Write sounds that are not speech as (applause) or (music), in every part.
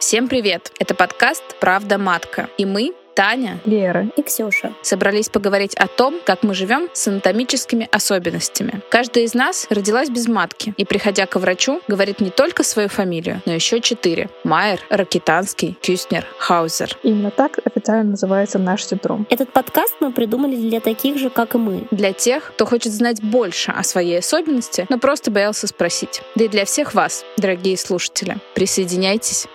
Всем привет! Это подкаст «Правда матка». И мы, Таня, Лера и Ксюша собрались поговорить о том, как мы живем с анатомическими особенностями. Каждая из нас родилась без матки и, приходя к врачу, говорит не только свою фамилию, но еще четыре. Майер, Ракитанский, Кюстнер, Хаузер. Именно так официально называется наш синдром. Этот подкаст мы придумали для таких же, как и мы. Для тех, кто хочет знать больше о своей особенности, но просто боялся спросить. Да и для всех вас, дорогие слушатели. Присоединяйтесь.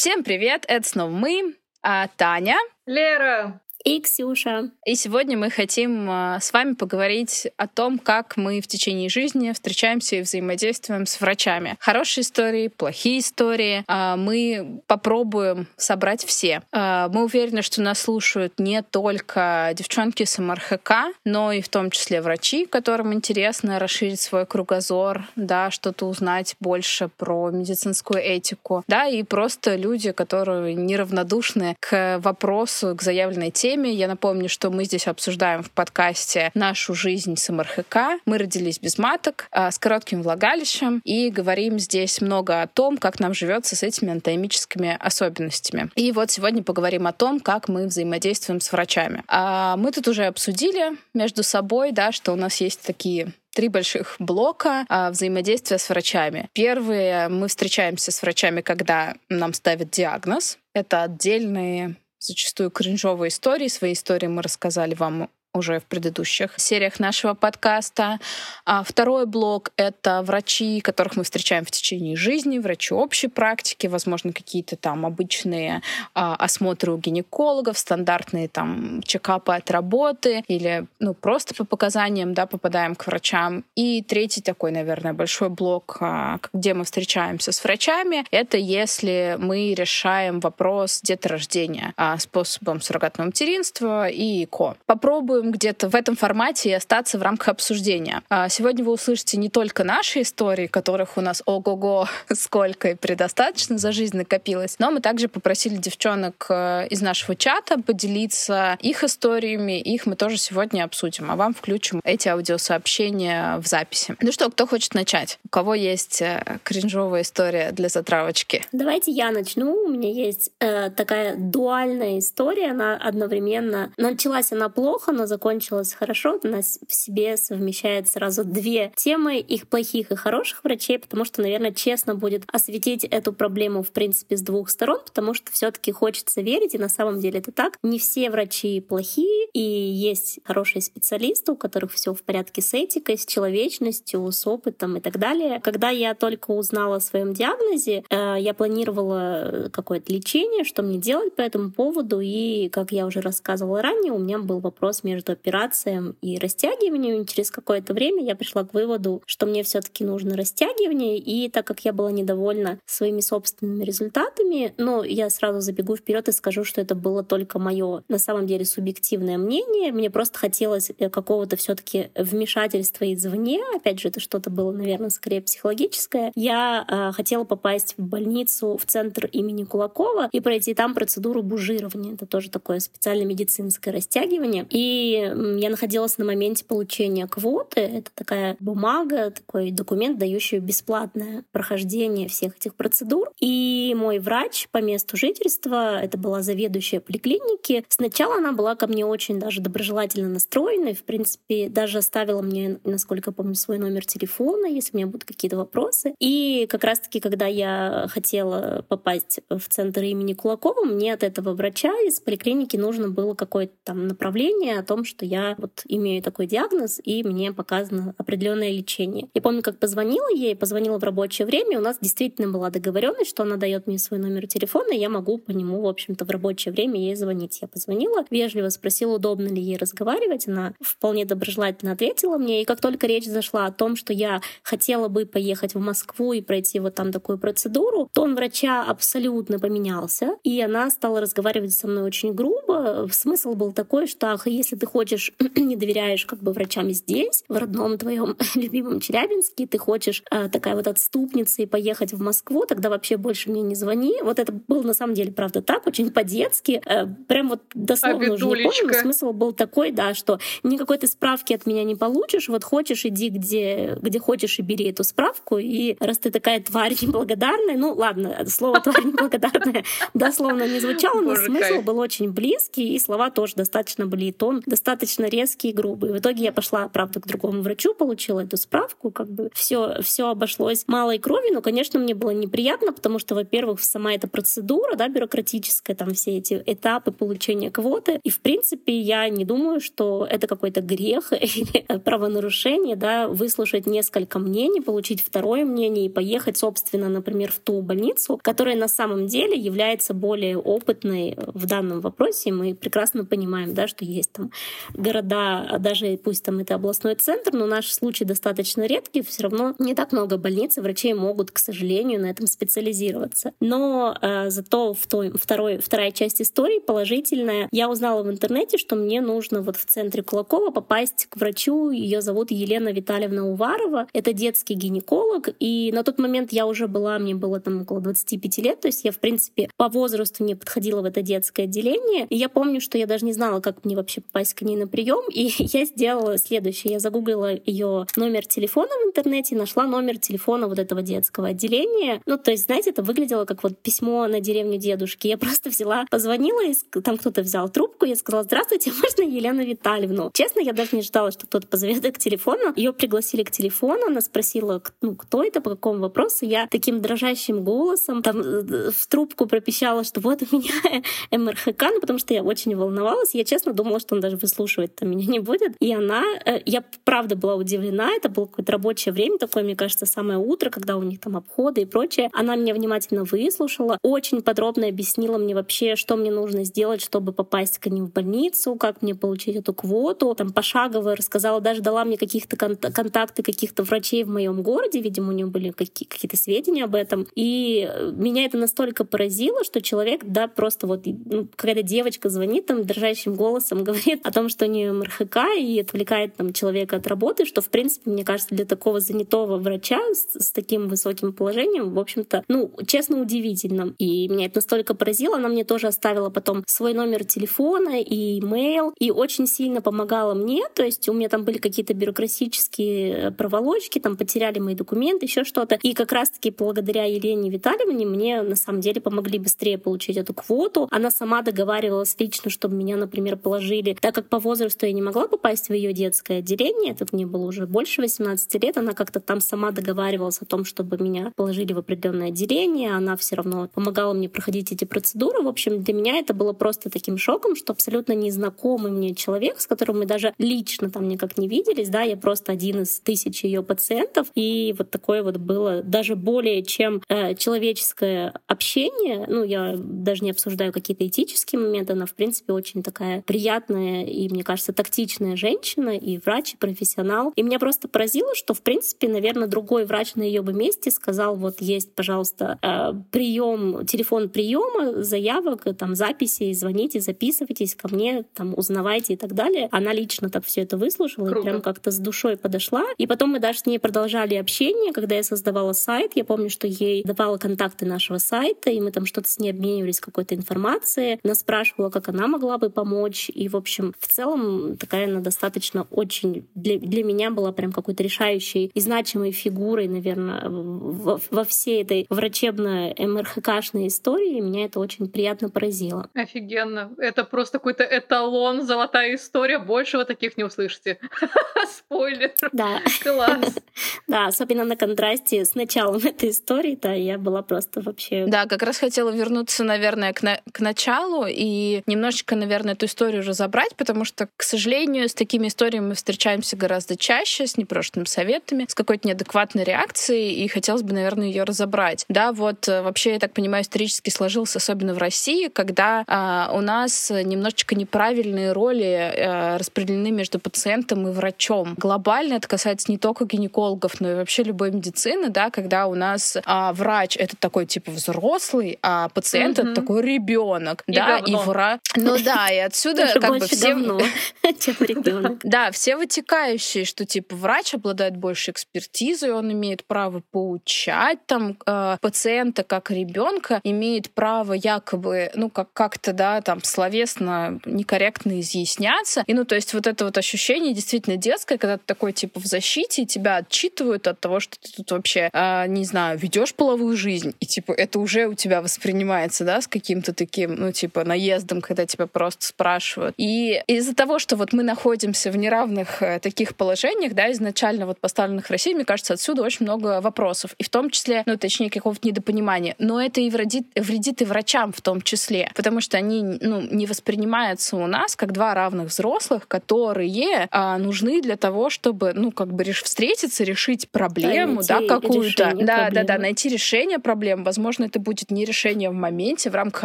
Всем привет, это снова мы, а, Таня, Лера и Ксюша. И сегодня мы хотим а, с вами поговорить о том, как мы в течение жизни встречаемся и взаимодействуем с врачами. Хорошие истории, плохие истории. А, мы попробуем собрать все. А, мы уверены, что нас слушают не только девчонки с МРХК, но и в том числе врачи, которым интересно расширить свой кругозор, да, что-то узнать больше про медицинскую этику, да, и просто люди, которые неравнодушны к вопросу, к заявленной теме, теме. Я напомню, что мы здесь обсуждаем в подкасте нашу жизнь с МРХК. Мы родились без маток, а, с коротким влагалищем, и говорим здесь много о том, как нам живется с этими анатомическими особенностями. И вот сегодня поговорим о том, как мы взаимодействуем с врачами. А мы тут уже обсудили между собой, да, что у нас есть такие три больших блока а, взаимодействия с врачами. Первые, мы встречаемся с врачами, когда нам ставят диагноз. Это отдельные зачастую кринжовые истории. Свои истории мы рассказали вам уже в предыдущих сериях нашего подкаста. А второй блок — это врачи, которых мы встречаем в течение жизни, врачи общей практики, возможно, какие-то там обычные а, осмотры у гинекологов, стандартные там чекапы от работы или ну, просто по показаниям да, попадаем к врачам. И третий такой, наверное, большой блок, а, где мы встречаемся с врачами, это если мы решаем вопрос деторождения а, способом суррогатного материнства и ко. Попробуем попробуем где-то в этом формате и остаться в рамках обсуждения. А, сегодня вы услышите не только наши истории, которых у нас ого-го (laughs) сколько и предостаточно за жизнь накопилось, но мы также попросили девчонок э, из нашего чата поделиться их историями, их мы тоже сегодня обсудим, а вам включим эти аудиосообщения в записи. Ну что, кто хочет начать? У кого есть э, кринжовая история для затравочки? Давайте я начну. У меня есть э, такая дуальная история, она одновременно началась она плохо, но закончилось хорошо, у нас в себе совмещает сразу две темы, их плохих и хороших врачей, потому что, наверное, честно будет осветить эту проблему, в принципе, с двух сторон, потому что все таки хочется верить, и на самом деле это так. Не все врачи плохие, и есть хорошие специалисты, у которых все в порядке с этикой, с человечностью, с опытом и так далее. Когда я только узнала о своем диагнозе, э, я планировала какое-то лечение, что мне делать по этому поводу, и, как я уже рассказывала ранее, у меня был вопрос между между операцией и растягиванием. И через какое-то время я пришла к выводу, что мне все-таки нужно растягивание. И так как я была недовольна своими собственными результатами, но я сразу забегу вперед и скажу, что это было только мое на самом деле субъективное мнение. Мне просто хотелось э, какого-то все-таки вмешательства извне. Опять же, это что-то было, наверное, скорее психологическое. Я э, хотела попасть в больницу в центр имени Кулакова и пройти там процедуру бужирования. Это тоже такое специальное медицинское растягивание. И я находилась на моменте получения квоты. Это такая бумага, такой документ, дающий бесплатное прохождение всех этих процедур. И мой врач по месту жительства, это была заведующая поликлиники, сначала она была ко мне очень даже доброжелательно настроена, и, в принципе, даже оставила мне, насколько помню, свой номер телефона, если у меня будут какие-то вопросы. И как раз-таки, когда я хотела попасть в центр имени Кулакова, мне от этого врача из поликлиники нужно было какое-то там направление о том, том, что я вот имею такой диагноз, и мне показано определенное лечение. Я помню, как позвонила ей, позвонила в рабочее время, у нас действительно была договоренность, что она дает мне свой номер телефона, и я могу по нему, в общем-то, в рабочее время ей звонить. Я позвонила, вежливо спросила, удобно ли ей разговаривать, она вполне доброжелательно ответила мне, и как только речь зашла о том, что я хотела бы поехать в Москву и пройти вот там такую процедуру, тон врача абсолютно поменялся, и она стала разговаривать со мной очень грубо. Смысл был такой, что ах, если ты хочешь, (clears throat) не доверяешь как бы врачам здесь, в родном твоем (laughs) любимом Челябинске, ты хочешь э, такая вот отступница и поехать в Москву, тогда вообще больше мне не звони. Вот это было на самом деле, правда, так, очень по-детски. Э, прям вот дословно уже не помню, смысл был такой, да, что никакой ты справки от меня не получишь, вот хочешь, иди где, где хочешь и бери эту справку, и раз ты такая тварь (laughs) неблагодарная, ну ладно, слово тварь (laughs) неблагодарная дословно не звучало, но смысл был очень близкий, и слова тоже достаточно были, и тон достаточно резкий и грубый. В итоге я пошла, правда, к другому врачу, получила эту справку, как бы все, все обошлось малой крови, но, конечно, мне было неприятно, потому что, во-первых, сама эта процедура, да, бюрократическая, там все эти этапы получения квоты, и, в принципе, я не думаю, что это какой-то грех (laughs) или правонарушение, да, выслушать несколько мнений, получить второе мнение и поехать, собственно, например, в ту больницу, которая на самом деле является более опытной в данном вопросе. Мы прекрасно понимаем, да, что есть там города, даже пусть там это областной центр, но наш случай достаточно редкий, все равно не так много больниц, и врачей могут, к сожалению, на этом специализироваться. Но э, зато в той, второй, вторая часть истории положительная. Я узнала в интернете, что мне нужно вот в центре Кулакова попасть к врачу. Ее зовут Елена Витальевна Уварова. Это детский гинеколог. И на тот момент я уже была, мне было там около 25 лет. То есть я, в принципе, по возрасту не подходила в это детское отделение. И я помню, что я даже не знала, как мне вообще попасть к ней на прием. И (laughs) я сделала следующее. Я загуглила ее номер телефона в интернете, нашла номер телефона вот этого детского отделения. Ну, то есть, знаете, это выглядело как вот письмо на деревню дедушки. Я (laughs) просто взяла, позвонила, и там кто-то взял трубку, я сказала, здравствуйте, (laughs) можно Елену Витальевну? Честно, я даже не ждала, что кто-то позовет к телефону. Ее пригласили к телефону, она спросила, ну, кто это, по какому вопросу. Я таким дрожащим голосом там э, в трубку пропищала, что вот у меня МРХК, ну, потому что я очень волновалась. Я честно думала, что он даже выслушивать меня (laughs) не будет. И она, э, я правда была удивлена, это было какое-то рабочее время такое, мне кажется, самое утро, когда у них там обходы и прочее. Она меня внимательно выслушала, очень подробно объяснила мне вообще, что мне нужно сделать, чтобы попасть к ним в больницу, как мне получить эту квоту. Там пошагово рассказала, даже дала мне каких-то кон- контакты каких-то врачей в моем городе, видимо, у нее были какие- какие-то сведения об этом. И меня это настолько поразило, что человек, да, просто вот ну, какая-то девочка звонит там дрожащим голосом, (laughs) говорит о том, что у нее МРХК и отвлекает там человека от работы, что, в принципе, мне кажется, для такого занятого врача с, с таким высоким положением, в общем-то, ну, честно, удивительно. И меня это настолько поразило. Она мне тоже оставила потом свой номер телефона и имейл, и очень сильно помогала мне. То есть у меня там были какие-то бюрократические э, проволочки, там потеряли мои документы, еще что-то. И как раз-таки благодаря Елене Витальевне мне на самом деле помогли быстрее получить эту квоту. Она сама договаривалась лично, чтобы меня, например, положили. Так как по возрасту я не могла попасть в ее детское отделение, это мне было уже больше 18 лет, она как-то там сама договаривалась о том, чтобы меня положили в определенное отделение, она все равно помогала мне проходить эти процедуры. В общем, для меня это было просто таким шоком, что абсолютно незнакомый мне человек, с которым мы даже лично там никак не виделись, да, я просто один из тысяч ее пациентов, и вот такое вот было даже более чем э, человеческое общение, ну, я даже не обсуждаю какие-то этические моменты, она, в принципе, очень такая приятная и, мне кажется, тактичная женщина, и врач, и профессионал. И меня просто поразило, что, в принципе, наверное, другой врач на ее бы месте сказал, вот есть, пожалуйста, э, прием, телефон приема, заявок, там, записи, звоните, записывайтесь ко мне, там, узнавайте и так далее. Она лично так все это выслушала Круто. и прям как-то с душой подошла. И потом мы даже с ней продолжали общение, когда я создавала сайт. Я помню, что ей давала контакты нашего сайта, и мы там что-то с ней обменивались какой-то информацией. Она спрашивала, как она могла бы помочь. И, в общем, в целом такая она достаточно очень для, для меня была прям какой-то решающей и значимой фигурой, наверное, во, во всей этой врачебно-МРХКшной истории. Меня это очень приятно поразило. Офигенно. Это просто какой-то эталон, золотая история. Больше вы таких не услышите. (laughs) Спойлер. Да. Класс. (laughs) Да, особенно на контрасте с началом этой истории, да, я была просто вообще... Да, как раз хотела вернуться, наверное, к, на... к началу и немножечко, наверное, эту историю разобрать, потому что, к сожалению, с такими историями мы встречаемся гораздо чаще, с непрошенными советами, с какой-то неадекватной реакцией, и хотелось бы, наверное, ее разобрать. Да, вот э, вообще, я так понимаю, исторически сложился, особенно в России, когда а, у нас немножечко неправильные роли а, распределены между пациентом и врачом. Глобально это касается не только гинекологов, но и вообще любой медицины, да, когда у нас а, врач это такой типа взрослый, а пациент mm-hmm. это такой ребенок, да, говно. и врач. Ну да, и отсюда как бы все (laughs) ребенок. (laughs) Да, все вытекающие, что типа врач обладает больше экспертизой, он имеет право поучать там э, пациента как ребенка, имеет право якобы, ну как как-то да там словесно некорректно изъясняться. И ну то есть вот это вот ощущение действительно детское, когда ты такой типа в защите, и тебя отчитывают от того, что ты тут вообще, э, не знаю, ведешь половую жизнь, и типа это уже у тебя воспринимается, да, с каким-то таким, ну типа наездом, когда тебя просто спрашивают. И из-за того, что вот мы находимся в неравных э, таких положениях, да, изначально вот поставленных в России, мне кажется, отсюда очень много вопросов. И в том числе, ну, точнее, какого-то недопонимания. Но это и вредит, вредит и врачам в том числе, потому что они, ну, не воспринимаются у нас как два равных взрослых, которые а, нужны для того, чтобы, ну, как бы реш... встретиться, решить проблему, да, да какую-то. Да, да, да, найти решение проблем. Возможно, это будет не решение в моменте, в рамках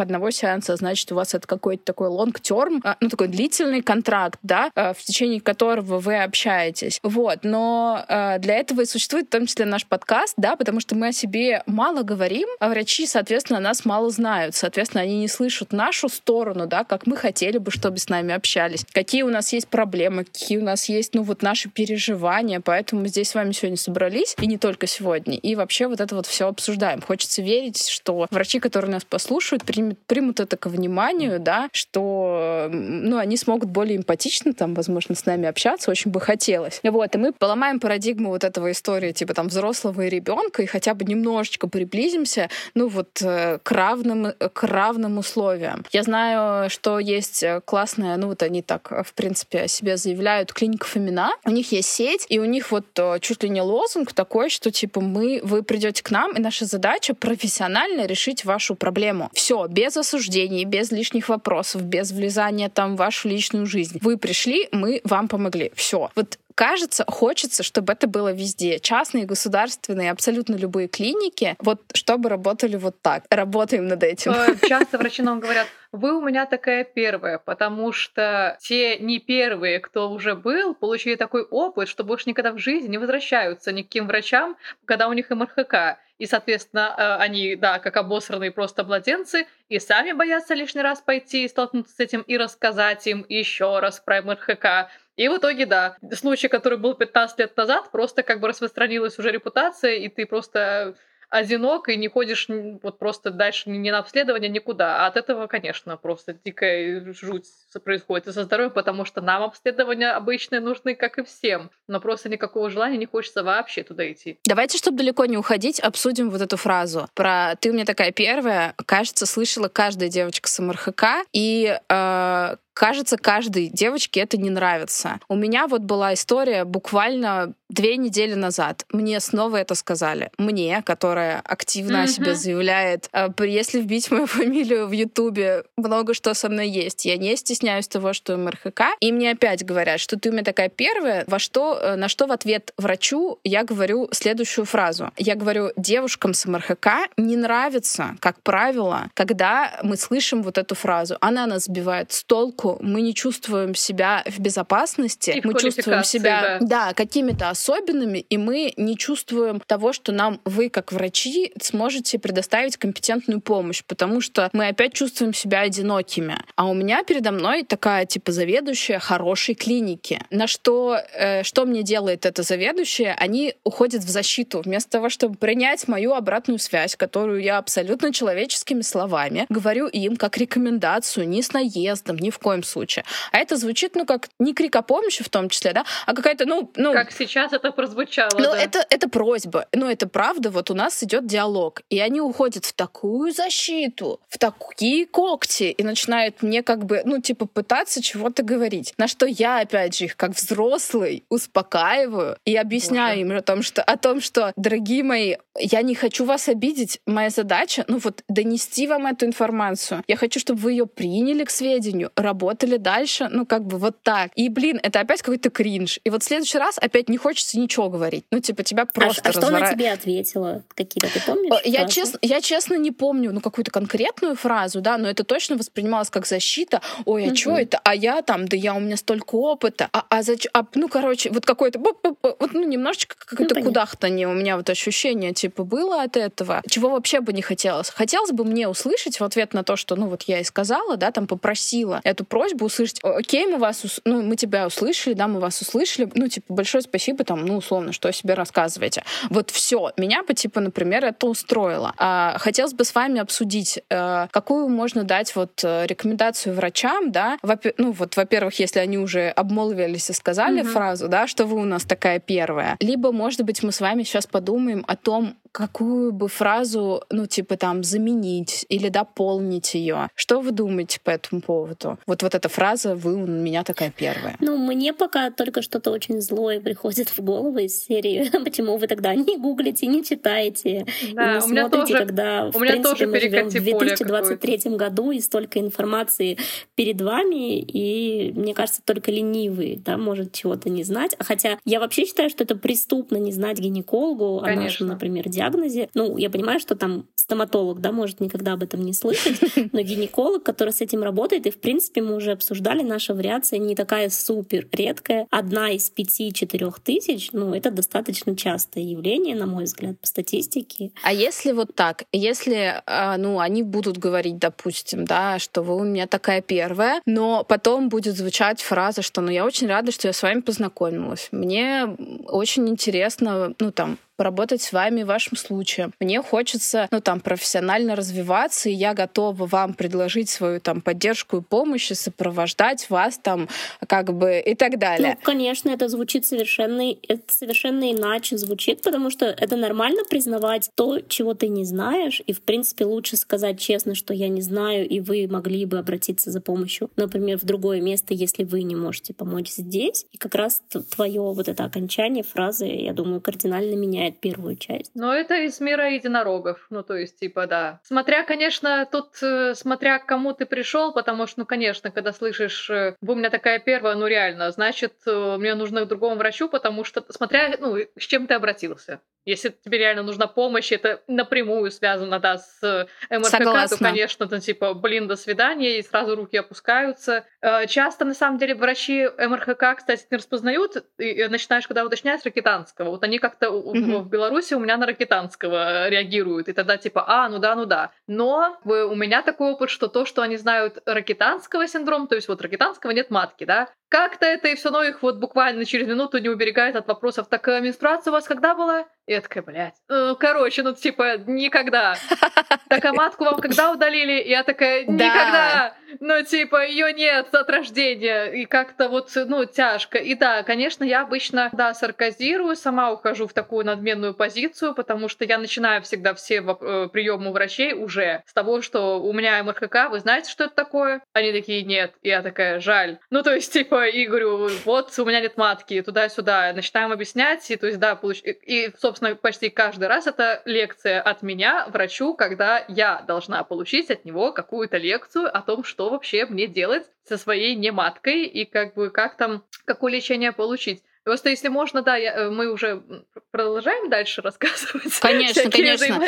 одного сеанса, значит, у вас это какой-то такой long-term, а, ну, такой длительный контракт, да, а, в течение которого вы общаетесь. Вот. Но а, для этого и существует в том числе наш подкаст, да, потому что мы о себе мало говорим, а врачи, соответственно, нас мало знают. Соответственно, они не слышат нашу сторону, да, как мы хотели бы, чтобы с нами общались. Какие у нас есть проблемы, какие у нас есть, ну, вот наши переживания. Поэтому мы здесь с вами сегодня собрались, и не только сегодня. И вообще вот это вот все обсуждаем. Хочется верить, что врачи, которые нас послушают, примут, примут это к вниманию, да, что, ну, они смогут более эмпатично там, возможно, с нами общаться, очень бы хотелось. Вот, и мы поломаем парадигму вот этого истории, типа там взрослого и ребенка, и хотя бы немножечко приблизимся, ну, вот э, к равным, к равным условиям. Я знаю, что есть классная, ну, вот они так, в принципе, о себе заявляют, клиника Фомина. У них есть сеть, и у них вот э, чуть ли не лозунг такой, что, типа, мы, вы придете к нам, и наша задача профессионально решить вашу проблему. Все, без осуждений, без лишних вопросов, без влезания там в вашу личную жизнь. Вы пришли, мы вам помогли. Все. Вот кажется, хочется, чтобы это было везде. Частные, государственные, абсолютно любые клиники, вот чтобы работали вот так. Работаем над этим. Э, часто врачи нам говорят, вы у меня такая первая, потому что те не первые, кто уже был, получили такой опыт, что больше никогда в жизни не возвращаются ни к каким врачам, когда у них МРХК. И, соответственно, э, они, да, как обосранные просто младенцы, и сами боятся лишний раз пойти и столкнуться с этим, и рассказать им еще раз про МРХК. И в итоге, да, случай, который был 15 лет назад, просто как бы распространилась уже репутация, и ты просто одинок и не ходишь вот просто дальше ни на обследование, никуда. А от этого, конечно, просто дикая жуть происходит и со здоровьем, потому что нам обследования обычные нужны, как и всем. Но просто никакого желания не хочется вообще туда идти. Давайте, чтобы далеко не уходить, обсудим вот эту фразу про «ты у меня такая первая». Кажется, слышала каждая девочка с МРХК, и э, кажется, каждой девочке это не нравится. У меня вот была история буквально две недели назад. Мне снова это сказали. Мне, которая активно mm-hmm. о себе заявляет, «А, если вбить мою (laughs) фамилию в Ютубе, много что со мной есть. Я не стесняюсь того, что МРХК. И мне опять говорят, что ты у меня такая первая, во что, э, на что в ответ врачу я говорю следующую фразу. Я говорю, девушкам с МРХК не нравится, как правило, когда мы слышим вот эту фразу. Она нас сбивает с толку, мы не чувствуем себя в безопасности, и мы чувствуем себя да. Да, какими-то особенными, и мы не чувствуем того, что нам вы, как врачи, сможете предоставить компетентную помощь, потому что мы опять чувствуем себя одинокими. А у меня передо мной такая, типа, заведующая хорошей клиники. На что, э, что мне делает эта заведующая? Они уходят в защиту. Вместо того, чтобы принять мою обратную связь, которую я абсолютно человеческими словами говорю им как рекомендацию, ни с наездом, ни в коем коем случае. А это звучит, ну, как не крик о помощи в том числе, да, а какая-то, ну... ну как сейчас это прозвучало, Ну, да. это, это просьба. Ну, это правда, вот у нас идет диалог. И они уходят в такую защиту, в такие когти, и начинают мне как бы, ну, типа, пытаться чего-то говорить. На что я, опять же, их как взрослый успокаиваю и объясняю Боже. им о том, что, о том, что, дорогие мои, я не хочу вас обидеть. Моя задача, ну вот, донести вам эту информацию. Я хочу, чтобы вы ее приняли к сведению, работали дальше, ну как бы вот так. И, блин, это опять какой-то кринж. И вот в следующий раз опять не хочется ничего говорить. Ну, типа, тебя а просто А, а что она тебе ответила? Какие-то ты помнишь? Я честно, я честно не помню, ну, какую-то конкретную фразу, да, но это точно воспринималось как защита. Ой, а угу. что это? А я там, да я у меня столько опыта. А, а зачем? А, ну, короче, вот какой-то, вот, ну, немножечко какое-то ну, кудахтание у меня вот ощущение, типа, было от этого. Чего вообще бы не хотелось? Хотелось бы мне услышать в ответ на то, что, ну, вот я и сказала, да, там попросила эту просьбу услышать, окей, мы вас, ну, мы тебя услышали, да, мы вас услышали, ну, типа, большое спасибо, там, ну, условно, что о себе рассказываете. Вот все. Меня бы, типа, например, это устроило. А, хотелось бы с вами обсудить, а, какую можно дать вот э, рекомендацию врачам, да, во ну, вот, во-первых, если они уже обмолвились и сказали mm-hmm. фразу, да, что вы у нас такая первая, либо, может быть, мы с вами сейчас подумаем о том, какую бы фразу, ну, типа там, заменить или дополнить ее. Что вы думаете по этому поводу? Вот, вот эта фраза «вы у меня такая первая». Ну, мне пока только что-то очень злое приходит в голову из серии (laughs) «Почему вы тогда не гуглите, не читаете, да, не смотрите, меня тоже, когда, в у меня принципе, тоже мы живем в 2023 году и столько информации перед вами, и, мне кажется, только ленивый, да, может чего-то не знать. А хотя я вообще считаю, что это преступно не знать гинекологу Конечно. о нашем, например, диагнозе, диагнозе. Ну, я понимаю, что там стоматолог, да, может никогда об этом не слышать, (laughs) но гинеколог, который с этим работает, и, в принципе, мы уже обсуждали, наша вариация не такая супер редкая. Одна из пяти-четырех тысяч, ну, это достаточно частое явление, на мой взгляд, по статистике. А если вот так, если, а, ну, они будут говорить, допустим, да, что вы у меня такая первая, но потом будет звучать фраза, что, ну, я очень рада, что я с вами познакомилась. Мне очень интересно, ну, там, поработать с вами в вашем случае. Мне хочется, ну, там, профессионально развиваться, и я готова вам предложить свою там поддержку и помощь, и сопровождать вас там, как бы, и так далее. Ну, конечно, это звучит совершенно, это совершенно иначе звучит, потому что это нормально признавать то, чего ты не знаешь, и, в принципе, лучше сказать честно, что я не знаю, и вы могли бы обратиться за помощью, например, в другое место, если вы не можете помочь здесь. И как раз твое вот это окончание фразы, я думаю, кардинально меняет выполняет первую часть. Но это из мира единорогов. Ну, то есть, типа, да. Смотря, конечно, тут, э, смотря к кому ты пришел, потому что, ну, конечно, когда слышишь, э, у меня такая первая, ну, реально, значит, э, мне нужно к другому врачу, потому что, смотря, ну, с чем ты обратился. Если тебе реально нужна помощь, это напрямую связано, да, с МРКК, Согласна. то, конечно, ну, типа, блин, до свидания, и сразу руки опускаются. Часто, на самом деле, врачи МРКК, кстати, не распознают, и начинаешь, когда уточнять, ракетанского. Вот они как-то mm-hmm в Беларуси у меня на ракетанского реагируют. И тогда типа, а, ну да, ну да. Но у меня такой опыт, что то, что они знают ракетанского синдром, то есть вот ракетанского нет матки, да, как-то это и все равно их вот буквально через минуту не уберегает от вопросов. Так э, менструация у вас когда была? И я такая, блядь. Ну, короче, ну типа никогда. (laughs) Так а матку вам когда удалили? И я такая, никогда. Ну типа ее нет от рождения. И как-то вот, ну, тяжко. И да, конечно, я обычно, да, сарказирую, сама ухожу в такую надменную позицию, потому что я начинаю всегда все э, приемы врачей уже с того, что у меня МРКК, вы знаете, что это такое? Они такие, нет. И я такая, жаль. Ну то есть, типа, и говорю, вот у меня нет матки, туда-сюда. Начинаем объяснять, и то есть, да, получ... и, собственно, почти каждый раз это лекция от меня врачу, когда я должна получить от него какую-то лекцию о том, что вообще мне делать со своей нематкой и как бы как там, какое лечение получить. Просто если можно, да, я, э, мы уже продолжаем дальше рассказывать. (laughs) Конечно, конечно.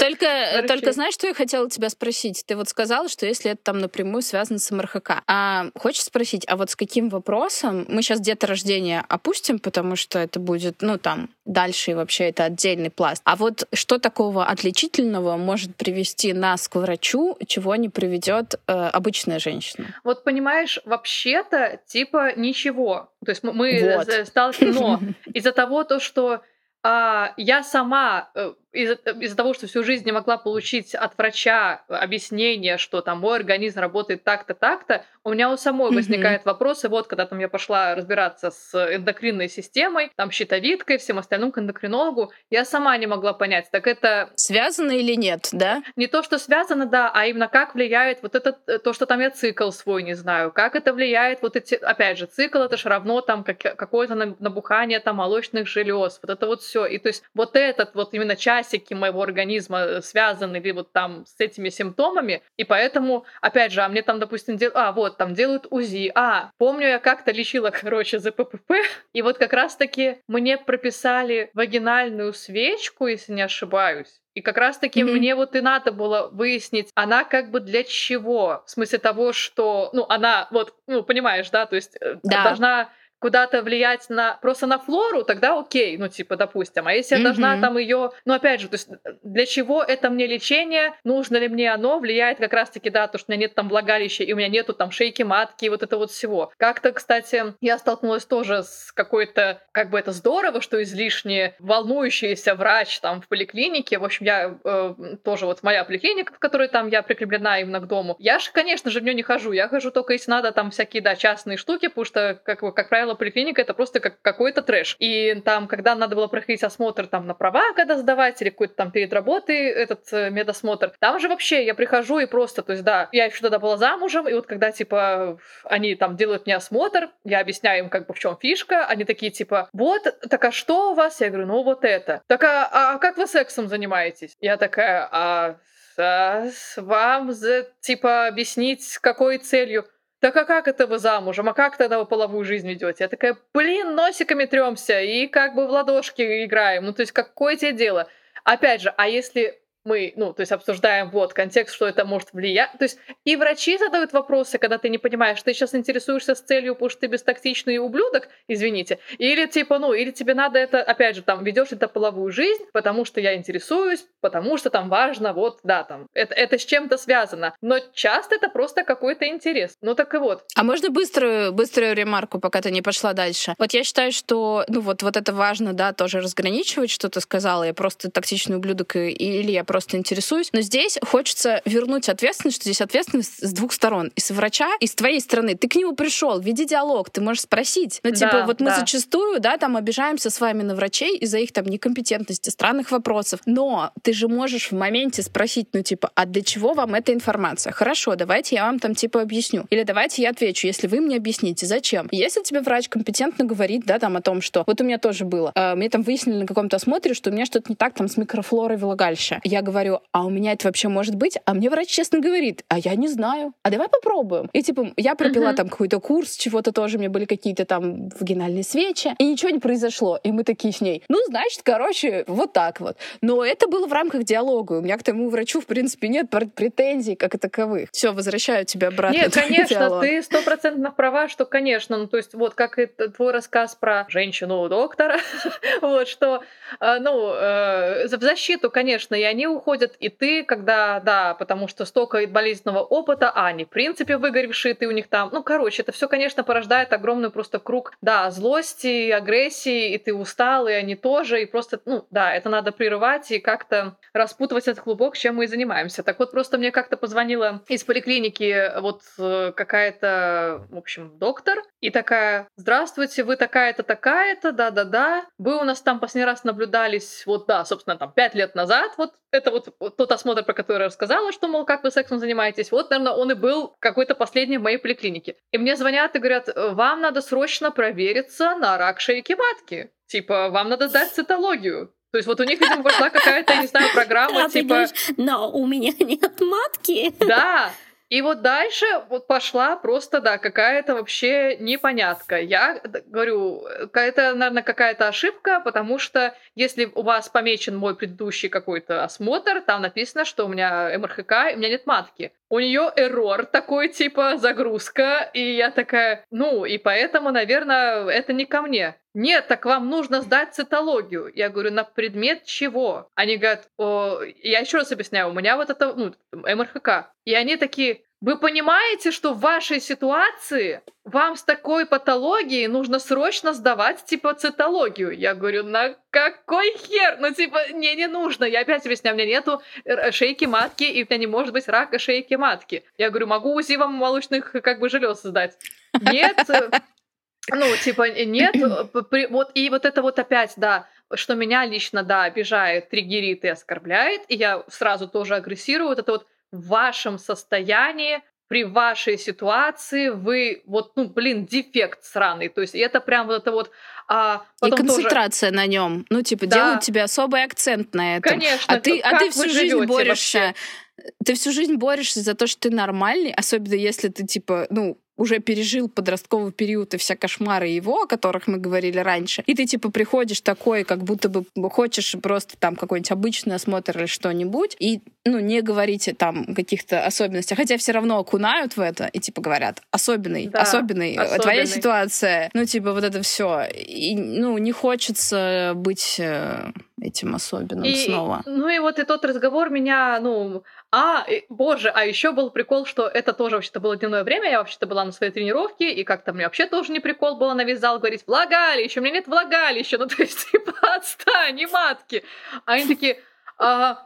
Только, только знаешь, что я хотела тебя спросить? Ты вот сказала, что если это там напрямую связано с МРХК. А хочешь спросить, а вот с каким вопросом? Мы сейчас деторождение опустим, потому что это будет, ну, там, дальше и вообще это отдельный пласт. А вот что такого отличительного может привести нас к врачу, чего не приведет э, обычная женщина? Вот понимаешь, вообще-то типа ничего. То есть мы вот. Сталкиваемся, но из-за того, то, что а, я сама э, из-за из того, что всю жизнь не могла получить от врача объяснение, что там мой организм работает так-то, так-то, у меня у самой mm-hmm. возникает вопрос, и вот когда там я пошла разбираться с эндокринной системой, там щитовидкой, всем остальным к эндокринологу, я сама не могла понять, так это... Связано или нет, да? Не то, что связано, да, а именно как влияет вот это, э, то, что там я цикл свой не знаю, как это влияет, вот эти, опять же, цикл это же равно там как, какое-то набухание там молочных желез, вот это вот все, и то есть вот этот вот именно часть часики моего организма э, связаны или вот там с этими симптомами, и поэтому, опять же, а мне там, допустим, дел... а, вот, там делают УЗИ, а, помню, я как-то лечила, (laughs) короче, ЗППП, и вот как раз-таки мне прописали вагинальную свечку, если не ошибаюсь, и как раз-таки mm-hmm. мне вот и надо было выяснить, она как бы для чего? В смысле того, что, ну, она вот, ну, понимаешь, да, то есть э, да. должна куда-то влиять на просто на флору, тогда окей, ну типа, допустим. А если я должна там ее, ну опять же, то есть для чего это мне лечение, нужно ли мне оно, влияет как раз-таки, да, то, что у меня нет там влагалища, и у меня нету там шейки матки, и вот это вот всего. Как-то, кстати, я столкнулась тоже с какой-то, как бы это здорово, что излишне волнующийся врач там в поликлинике, в общем, я э, тоже вот моя поликлиника, в которой там я прикреплена именно к дому, я же, конечно же, в нее не хожу, я хожу только если надо там всякие, да, частные штуки, потому что, как, как правило, поликлиника это просто как какой-то трэш. И там, когда надо было проходить осмотр там на права, когда сдавать, или какой-то там перед работой этот э, медосмотр, там же вообще я прихожу и просто, то есть, да, я еще тогда была замужем, и вот когда, типа, они там делают мне осмотр, я объясняю им, как бы, в чем фишка, они такие, типа, вот, так а что у вас? Я говорю, ну вот это. Так а, а как вы сексом занимаетесь? Я такая, а, вам, за, типа, объяснить, с какой целью? Так а как это вы замужем? А как тогда вы половую жизнь ведете? Я такая, блин, носиками тремся и как бы в ладошки играем. Ну, то есть, какое тебе дело? Опять же, а если мы, ну, то есть обсуждаем вот контекст, что это может влиять. То есть и врачи задают вопросы, когда ты не понимаешь, ты сейчас интересуешься с целью, потому что ты бестактичный ублюдок, извините, или типа, ну, или тебе надо это, опять же, там, ведешь это половую жизнь, потому что я интересуюсь, потому что там важно, вот, да, там, это, это с чем-то связано. Но часто это просто какой-то интерес. Ну так и вот. А можно быструю, быструю ремарку, пока ты не пошла дальше? Вот я считаю, что, ну вот, вот это важно, да, тоже разграничивать, что ты сказала, я просто токсичный ублюдок, или я просто просто интересуюсь. Но здесь хочется вернуть ответственность, что здесь ответственность с двух сторон. И с врача, и с твоей стороны. Ты к нему пришел, веди диалог, ты можешь спросить. Ну, типа, да, вот мы да. зачастую, да, там обижаемся с вами на врачей из-за их там некомпетентности, странных вопросов. Но ты же можешь в моменте спросить, ну, типа, а для чего вам эта информация? Хорошо, давайте я вам там, типа, объясню. Или давайте я отвечу, если вы мне объясните, зачем. Если тебе врач компетентно говорит, да, там о том, что вот у меня тоже было, э, мне там выяснили на каком-то осмотре, что у меня что-то не так там с микрофлорой влагалища. Я говорю, а у меня это вообще может быть? А мне врач честно говорит, а я не знаю. А давай попробуем. И типа я пропила uh-huh. там какой-то курс, чего-то тоже, у меня были какие-то там вагинальные свечи, и ничего не произошло. И мы такие с ней, ну, значит, короче, вот так вот. Но это было в рамках диалога. У меня к тому врачу, в принципе, нет претензий как таковых. Все, возвращаю тебя обратно. Нет, (laughs) конечно, диалог. ты стопроцентно права, что, конечно, ну, то есть вот как и твой рассказ про женщину-доктора, (laughs) вот что, э, ну, э, в защиту, конечно, и они уходят и ты, когда, да, потому что столько болезненного опыта, а они, в принципе, выгоревшие, ты у них там, ну, короче, это все, конечно, порождает огромный просто круг, да, злости, агрессии, и ты устал, и они тоже, и просто, ну, да, это надо прерывать и как-то распутывать этот клубок, чем мы и занимаемся. Так вот, просто мне как-то позвонила из поликлиники вот э, какая-то, в общем, доктор, и такая, здравствуйте, вы такая-то, такая-то, да-да-да, вы у нас там последний раз наблюдались, вот, да, собственно, там, пять лет назад, вот, это вот тот осмотр, про который я рассказала, что, мол, как вы сексом занимаетесь, вот, наверное, он и был какой-то последний в моей поликлинике. И мне звонят и говорят, вам надо срочно провериться на рак шейки матки. Типа, вам надо сдать цитологию. То есть вот у них, видимо, пошла какая-то, я не знаю, программа, типа... Но у меня (laughs) нет матки. Да, и вот дальше вот пошла просто, да, какая-то вообще непонятка. Я говорю, это, наверное, какая-то ошибка, потому что если у вас помечен мой предыдущий какой-то осмотр, там написано, что у меня МРХК, у меня нет матки. У нее эррор такой, типа загрузка, и я такая, ну, и поэтому, наверное, это не ко мне. Нет, так вам нужно сдать цитологию. Я говорю, на предмет чего? Они говорят, О, я еще раз объясняю, у меня вот это, ну, МРХК. И они такие, вы понимаете, что в вашей ситуации вам с такой патологией нужно срочно сдавать, типа, цитологию? Я говорю, на какой хер? Ну, типа, не, не нужно. Я опять объясняю, у меня нету шейки матки, и у меня не может быть рака шейки матки. Я говорю, могу УЗИ вам молочных, как бы, желез создать. Нет, ну, типа, нет, вот, и вот это вот опять, да, что меня лично, да, обижает, триггерит и оскорбляет, и я сразу тоже агрессирую, вот это вот в вашем состоянии, при вашей ситуации вы вот, ну, блин, дефект сраный. То есть это прям вот это вот... А и концентрация тоже... на нем. Ну, типа, да. делают тебе особый акцент на этом. Конечно. А ты, а ты всю жизнь борешься. Вообще? Ты всю жизнь борешься за то, что ты нормальный, особенно если ты, типа, ну, уже пережил подростковый период и все кошмары его, о которых мы говорили раньше, и ты типа приходишь такой, как будто бы хочешь просто там какой-нибудь обычный осмотр или что-нибудь, и ну, не говорите там каких-то особенностях, хотя все равно окунают в это и типа говорят особенный, да, особенный, особенный, твоя ситуация, ну типа вот это все, и ну не хочется быть э, этим особенным и, снова. Ну и вот и тот разговор меня, ну, а, боже, а еще был прикол, что это тоже вообще-то было дневное время, я вообще-то была на своей тренировке, и как-то мне вообще тоже не прикол было на весь зал говорить «влагалище», у меня нет влагалища, (laughs) ну то есть типа отстань, не матки. А они такие, а,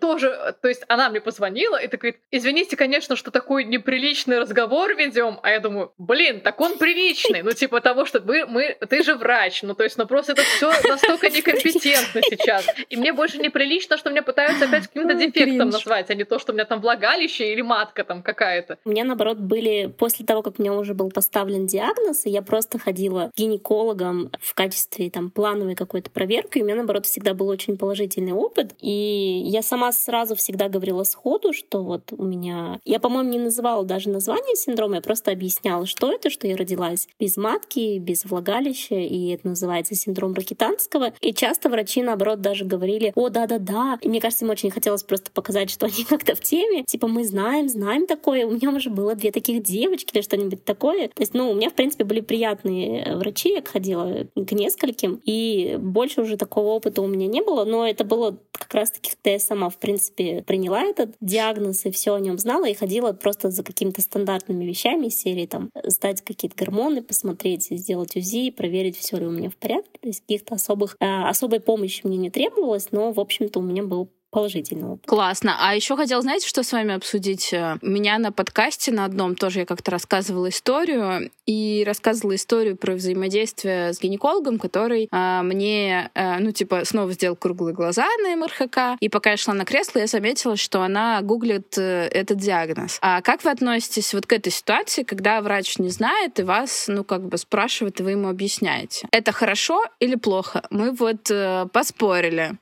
тоже, э, то есть она мне позвонила и такая, извините, конечно, что такой неприличный разговор ведем, а я думаю, блин, так он приличный, ну типа того, что мы, мы ты же врач, ну то есть, ну просто это все настолько некомпетентно сейчас, и мне больше неприлично, что меня пытаются опять каким-то дефектом назвать, а не то, что у меня там влагалище или матка там какая-то. У меня, наоборот, были, после того, как у меня уже был поставлен диагноз, и я просто ходила к гинекологам в качестве там плановой какой-то проверки, и у меня, наоборот, всегда был очень положительный опыт, и я сама сама сразу всегда говорила сходу, что вот у меня... Я, по-моему, не называла даже название синдрома, я просто объясняла, что это, что я родилась без матки, без влагалища, и это называется синдром Ракитанского. И часто врачи, наоборот, даже говорили, о, да-да-да. И мне кажется, им очень хотелось просто показать, что они (laughs) как-то в теме. Типа, мы знаем, знаем такое. У меня уже было две таких девочки или что-нибудь такое. То есть, ну, у меня, в принципе, были приятные врачи, я ходила к нескольким, и больше уже такого опыта у меня не было, но это было как раз-таки я сама, в принципе, приняла этот диагноз и все о нем знала и ходила просто за какими-то стандартными вещами из серии там сдать какие-то гормоны, посмотреть, сделать УЗИ, проверить, все ли у меня в порядке. То есть каких-то особых, э, особой помощи мне не требовалось, но, в общем-то, у меня был положительного. Классно. А еще хотел, знаете, что с вами обсудить? Э, меня на подкасте на одном тоже я как-то рассказывала историю и рассказывала историю про взаимодействие с гинекологом, который а, мне, а, ну, типа, снова сделал круглые глаза на МРХК. И пока я шла на кресло, я заметила, что она гуглит э, этот диагноз. А как вы относитесь вот к этой ситуации, когда врач не знает и вас, ну, как бы спрашивает, и вы ему объясняете? Это хорошо или плохо? Мы вот э, поспорили.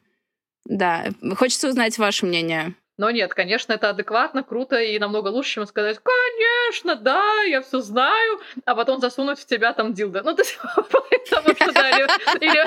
Да, хочется узнать ваше мнение. Но нет, конечно, это адекватно, круто и намного лучше, чем сказать, конечно, да, я все знаю, а потом засунуть в тебя там дилда. Ну, то есть, (laughs) что, да, или,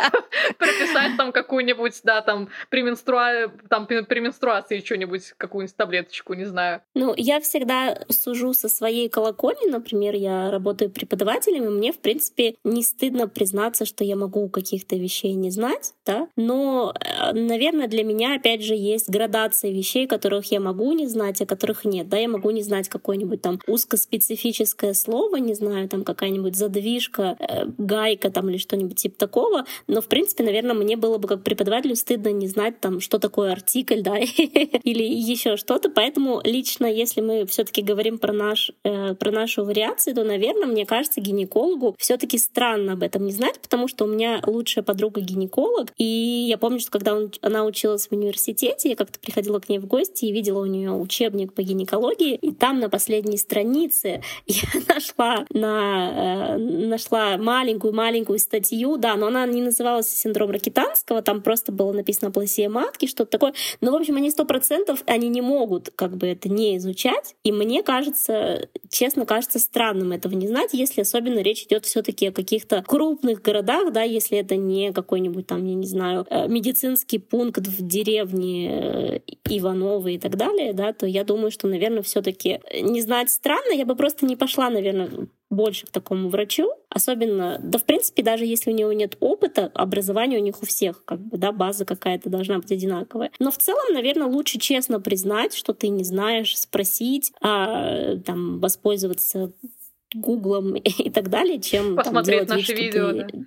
(laughs) прописать там какую-нибудь, да, там, при, менструа... там, при менструации что-нибудь, какую-нибудь таблеточку, не знаю. Ну, я всегда сужу со своей колокольни, например, я работаю преподавателем, и мне, в принципе, не стыдно признаться, что я могу каких-то вещей не знать, да, но, э, наверное, для меня, опять же, есть градация вещей, которых я могу не знать, а которых нет. Да, я могу не знать какое-нибудь там узкоспецифическое слово, не знаю, там какая-нибудь задвижка, э, гайка там или что-нибудь типа такого. Но, в принципе, наверное, мне было бы как преподавателю стыдно не знать там, что такое артикль, да, (laughs) или еще что-то. Поэтому лично, если мы все-таки говорим про наш, э, про нашу вариацию, то, наверное, мне кажется, гинекологу все-таки странно об этом не знать, потому что у меня лучшая подруга гинеколог, и я помню, что когда он, она училась в университете, я как-то приходила к ней в гости, гости и видела у нее учебник по гинекологии, и там на последней странице (laughs) я нашла, на, э, нашла маленькую-маленькую статью, да, но она не называлась синдром Ракитанского, там просто было написано пласия матки, что-то такое. Но, в общем, они сто процентов, они не могут как бы это не изучать, и мне кажется, честно кажется странным этого не знать, если особенно речь идет все-таки о каких-то крупных городах, да, если это не какой-нибудь там, я не знаю, э, медицинский пункт в деревне э, Иванов новые и так далее, да, то я думаю, что, наверное, все-таки не знать странно, я бы просто не пошла, наверное, больше к такому врачу, особенно, да, в принципе, даже если у него нет опыта, образование у них у всех, как бы, да, база какая-то должна быть одинаковая. Но в целом, наверное, лучше честно признать, что ты не знаешь, спросить, а, там, воспользоваться Гуглом (laughs) и так далее, чем Посмотреть там, делать наши вид, видео, ты... да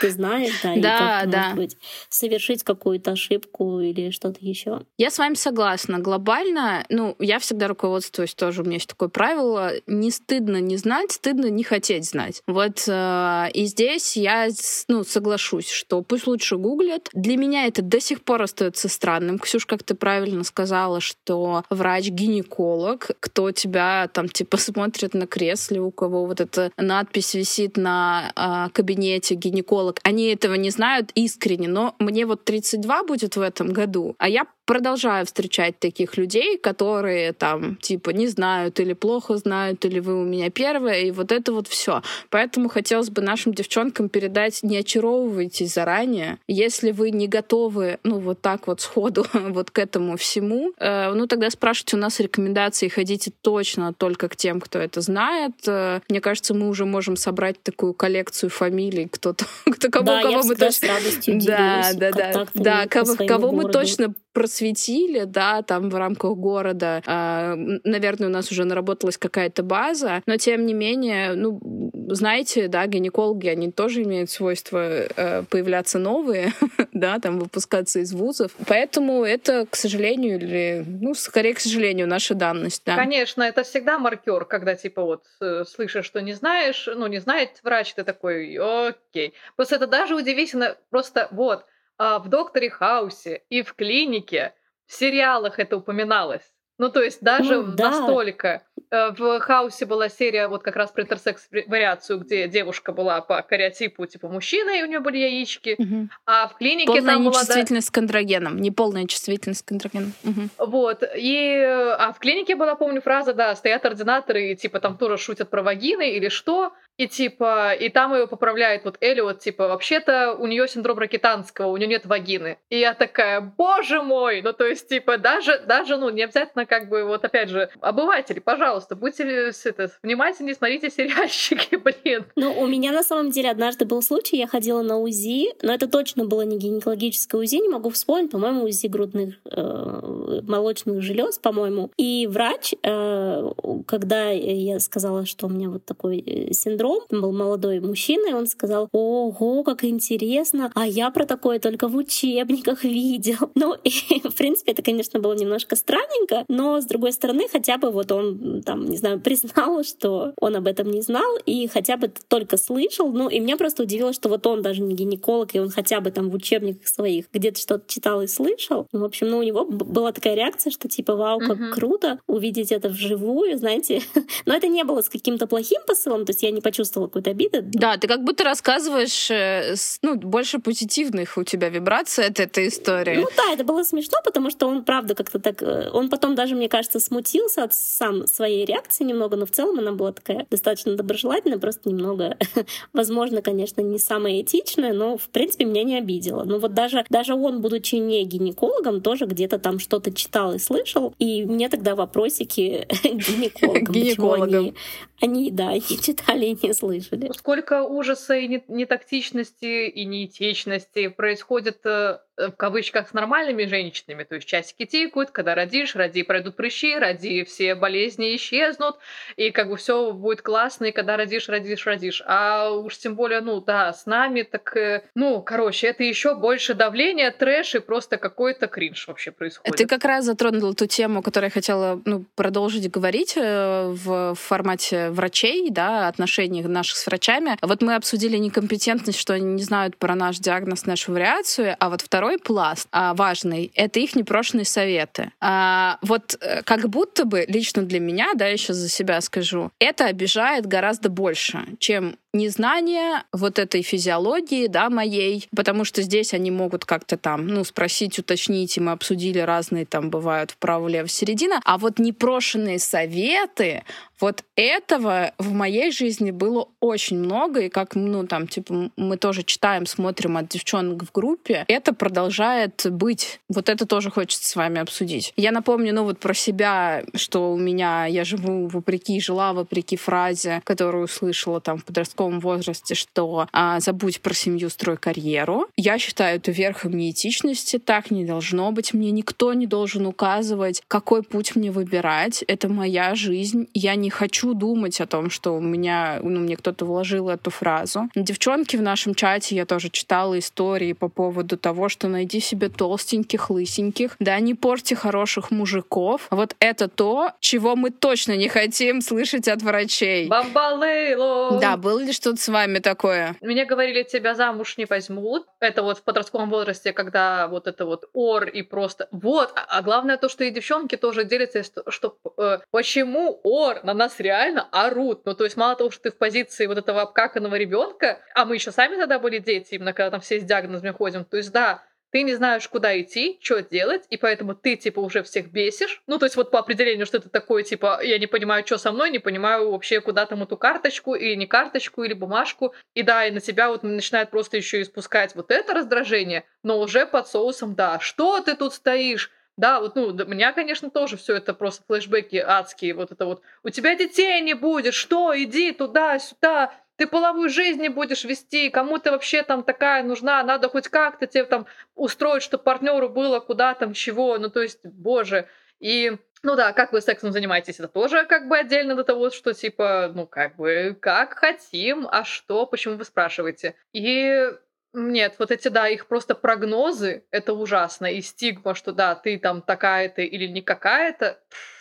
ты знаешь, да, и да, как, да. может быть, совершить какую-то ошибку или что-то еще. Я с вами согласна. Глобально, ну, я всегда руководствуюсь тоже, у меня есть такое правило, не стыдно не знать, стыдно не хотеть знать. Вот э, и здесь я, ну, соглашусь, что пусть лучше гуглят. Для меня это до сих пор остается странным. Ксюш, как ты правильно сказала, что врач-гинеколог, кто тебя там типа смотрит на кресле, у кого вот эта надпись висит на э, кабинете гинеколога, психолог. Они этого не знают искренне, но мне вот 32 будет в этом году, а я продолжаю встречать таких людей, которые там типа не знают или плохо знают, или вы у меня первая, и вот это вот все. Поэтому хотелось бы нашим девчонкам передать, не очаровывайтесь заранее. Если вы не готовы, ну вот так вот сходу (laughs) вот к этому всему, э, ну тогда спрашивайте у нас рекомендации, ходите точно только к тем, кто это знает. Э, мне кажется, мы уже можем собрать такую коллекцию фамилий, кто-то, (laughs) кто кого, да, (laughs) кого мы точно... Да, да, да, да, кого, кого мы точно просветили, да, там в рамках города, э, наверное, у нас уже наработалась какая-то база, но тем не менее, ну, знаете, да, гинекологи, они тоже имеют свойство э, появляться новые, (laughs) да, там выпускаться из вузов, поэтому это, к сожалению, или, ну, скорее, к сожалению, наша данность, да. Конечно, это всегда маркер, когда, типа, вот, э, слышишь, что не знаешь, ну, не знает врач, ты такой, окей. Просто это даже удивительно, просто вот, а, в «Докторе Хаусе» и в «Клинике» в сериалах это упоминалось. Ну, то есть даже ну, да. настолько. Э, в Хаусе была серия вот как раз про интерсекс-вариацию, где девушка была по кариотипу типа мужчина, и у нее были яички. Угу. А в клинике полная там была... чувствительность да... к андрогенам. Не полная чувствительность к андрогенам. Угу. Вот. И... А в клинике была, помню, фраза, да, стоят ординаторы, и типа там тоже шутят про вагины или что. И типа, и там ее поправляет вот Элиот, типа, вообще-то у нее синдром Ракитанского, у нее нет вагины. И я такая, боже мой! Ну, то есть, типа, даже, даже, ну, не обязательно, как бы, вот опять же, обыватели, пожалуйста, будьте это, внимательнее, смотрите сериальчики, (laughs) блин. Ну, у меня на самом деле однажды был случай, я ходила на УЗИ, но это точно было не гинекологическое УЗИ, не могу вспомнить, по-моему, УЗИ грудных э, молочных желез, по-моему. И врач, э, когда я сказала, что у меня вот такой э, синдром, синдром. Был молодой мужчина, и он сказал, ого, как интересно, а я про такое только в учебниках видел. (laughs) Ну, и, в принципе, это, конечно, было немножко странненько, но, с другой стороны, хотя бы вот он, там, не знаю, (laughs) признал, что он об этом не знал, и хотя бы только слышал. Ну, и меня просто удивило, что вот он даже не гинеколог, и он хотя бы там в учебниках своих где-то что-то читал и слышал. Ну, в общем, ну, у него была такая реакция, что типа, вау, как uh-huh. круто увидеть это вживую, знаете. (laughs) но это не было с каким-то плохим посылом, то есть я не почувствовала почувствовала какую-то обиду. Да, ты как будто рассказываешь, э, ну, больше позитивных у тебя вибраций от этой истории. Ну да, это было смешно, потому что он, правда, как-то так... Э, он потом даже, мне кажется, смутился от сам своей реакции немного, но в целом она была такая достаточно доброжелательная, просто немного, (laughs) возможно, конечно, не самая этичная, но, в принципе, меня не обидела. Но вот даже, даже он, будучи не гинекологом, тоже где-то там что-то читал и слышал, и мне тогда вопросики (laughs) гинекологам. Гинекологам. Они, да, они читали и не слышали. Сколько ужаса и нетактичности и неэтичности происходит Э, в кавычках с нормальными женщинами, то есть часики тикают, когда родишь, ради пройдут прыщи, ради все болезни исчезнут, и как бы все будет классно, и когда родишь, родишь, родишь. А уж тем более, ну да, с нами так, э, ну, короче, это еще больше давление, трэш и просто какой-то кринж вообще происходит. Ты как раз затронула ту тему, которую я хотела ну, продолжить говорить э, в формате врачей, да, отношений наших с врачами. Вот мы обсудили некомпетентность, что они не знают про наш диагноз, нашу вариацию, а вот второй второй пласт а, важный — это их непрошенные советы. А, вот э, как будто бы лично для меня, да, еще за себя скажу, это обижает гораздо больше, чем незнание вот этой физиологии, да, моей, потому что здесь они могут как-то там, ну, спросить, уточнить, и мы обсудили разные там бывают вправо, лево, середина, а вот непрошенные советы, вот этого в моей жизни было очень много, и как, ну, там, типа, мы тоже читаем, смотрим от девчонок в группе, это продолжает быть. Вот это тоже хочется с вами обсудить. Я напомню, ну, вот про себя, что у меня, я живу вопреки, жила вопреки фразе, которую услышала там в подростковом возрасте, что а, забудь про семью, строй карьеру. Я считаю это верхом неэтичности, так не должно быть. Мне никто не должен указывать, какой путь мне выбирать. Это моя жизнь. Я не хочу думать о том, что у меня, ну, мне кто-то вложил эту фразу. Девчонки в нашем чате, я тоже читала истории по поводу того, что найди себе толстеньких, лысеньких, да, не порти хороших мужиков. Вот это то, чего мы точно не хотим слышать от врачей. Бамбалейло! Да, было ли что-то с вами такое? Мне говорили, тебя замуж не возьмут. Это вот в подростковом возрасте, когда вот это вот ор и просто... Вот, а, а главное то, что и девчонки тоже делятся, что, э, почему ор на нас реально орут. Ну, то есть мало того, что ты в позиции вот этого обкаканного ребенка, а мы еще сами тогда были дети, именно когда там все с диагнозами ходим, то есть да, ты не знаешь, куда идти, что делать, и поэтому ты, типа, уже всех бесишь. Ну, то есть вот по определению, что это такое, типа, я не понимаю, что со мной, не понимаю вообще, куда там эту карточку, или не карточку, или бумажку. И да, и на тебя вот начинает просто еще испускать вот это раздражение, но уже под соусом, да, что ты тут стоишь? Да, вот, ну, меня, конечно, тоже все это просто флешбеки адские, вот это вот, у тебя детей не будет, что, иди туда-сюда, ты половую жизнь не будешь вести, кому ты вообще там такая нужна, надо хоть как-то тебе там устроить, чтобы партнеру было куда там, чего, ну то есть, боже. И ну да, как вы сексом занимаетесь, это тоже как бы отдельно до того, что типа, ну как бы, как хотим, а что, почему вы спрашиваете. И нет, вот эти, да, их просто прогнозы, это ужасно. И стигма, что да, ты там такая-то или не какая-то,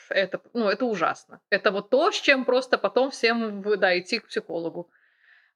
это, ну, это ужасно. Это вот то, с чем просто потом всем, да, идти к психологу.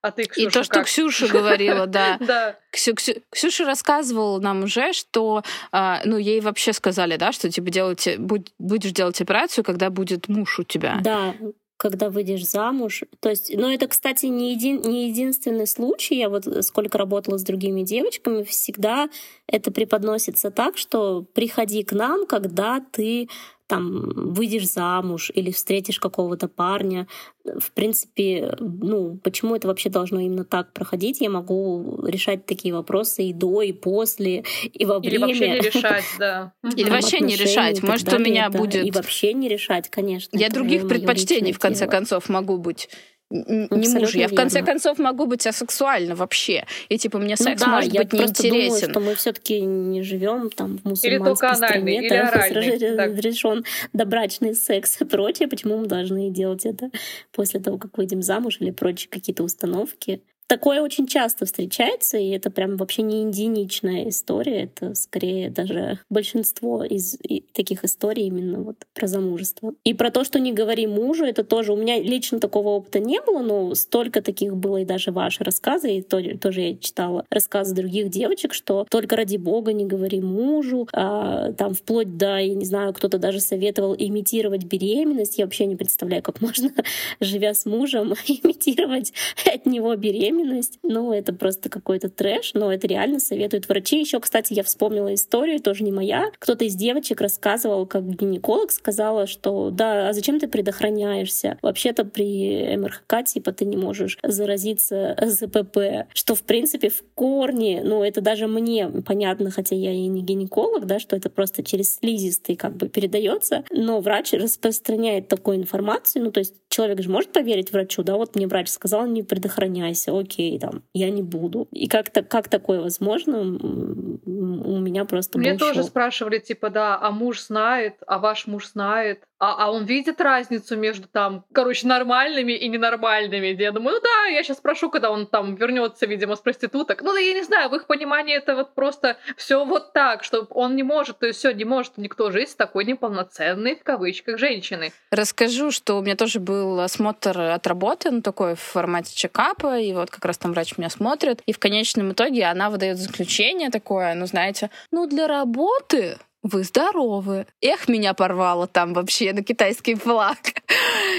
А ты, Ксюша, И то, что как? Ксюша говорила, да. (laughs) Да. Ксю, Ксю, Ксюша рассказывала нам уже, что, а, ну, ей вообще сказали, да, что делать, будь, будешь делать операцию, когда будет муж у тебя. Да, когда выйдешь замуж. То есть, но это, кстати, не, един, не единственный случай. Я вот сколько работала с другими девочками, всегда это преподносится так, что приходи к нам, когда ты там выйдешь замуж или встретишь какого-то парня. В принципе, ну, почему это вообще должно именно так проходить? Я могу решать такие вопросы и до, и после, и во время. Или вообще не решать, да. (laughs) Или вообще не решать. Может, у меня будет... И вообще не решать, конечно. Я других предпочтений, в конце концов, могу быть не муж. Я в конце верно. концов могу быть асексуальна вообще. И типа мне ну секс ну, да, может быть неинтересен. Думаю, что мы все-таки не живем там в мусульманской или стране. (laughs) Или оральный, разрешен добрачный секс и прочее. Почему мы должны делать это после того, как выйдем замуж или прочие какие-то установки? Такое очень часто встречается, и это прям вообще не единичная история, это скорее даже большинство из таких историй именно вот про замужество. И про то, что не говори мужу, это тоже у меня лично такого опыта не было, но столько таких было и даже ваши рассказы, и то, тоже я читала рассказы других девочек, что только ради бога не говори мужу, а, там вплоть до, я не знаю, кто-то даже советовал имитировать беременность. Я вообще не представляю, как можно, (laughs) живя с мужем, (laughs) имитировать от него беременность беременность. Ну, это просто какой-то трэш, но это реально советуют врачи. Еще, кстати, я вспомнила историю, тоже не моя. Кто-то из девочек рассказывал, как гинеколог сказала, что да, а зачем ты предохраняешься? Вообще-то при МРХК, типа, ты не можешь заразиться ЗПП, что, в принципе, в корне, ну, это даже мне понятно, хотя я и не гинеколог, да, что это просто через слизистый как бы передается, но врач распространяет такую информацию, ну, то есть человек же может поверить врачу, да, вот мне врач сказал, не предохраняйся, окей, там, я не буду. И как-то, как такое возможно, у меня просто Мне был тоже шок. спрашивали, типа, да, а муж знает, а ваш муж знает, а, а он видит разницу между там, короче, нормальными и ненормальными. Я думаю, ну да, я сейчас спрошу, когда он там вернется, видимо, с проституток. Ну да, я не знаю, в их понимании это вот просто все вот так, что он не может, то есть все не может никто жить с такой неполноценной, в кавычках, женщиной. Расскажу, что у меня тоже был осмотр отработан такой в формате чекапа, и вот как раз там врач меня смотрит, и в конечном итоге она выдает заключение такое, ну знаете, ну для работы вы здоровы. Эх, меня порвало там вообще на китайский флаг.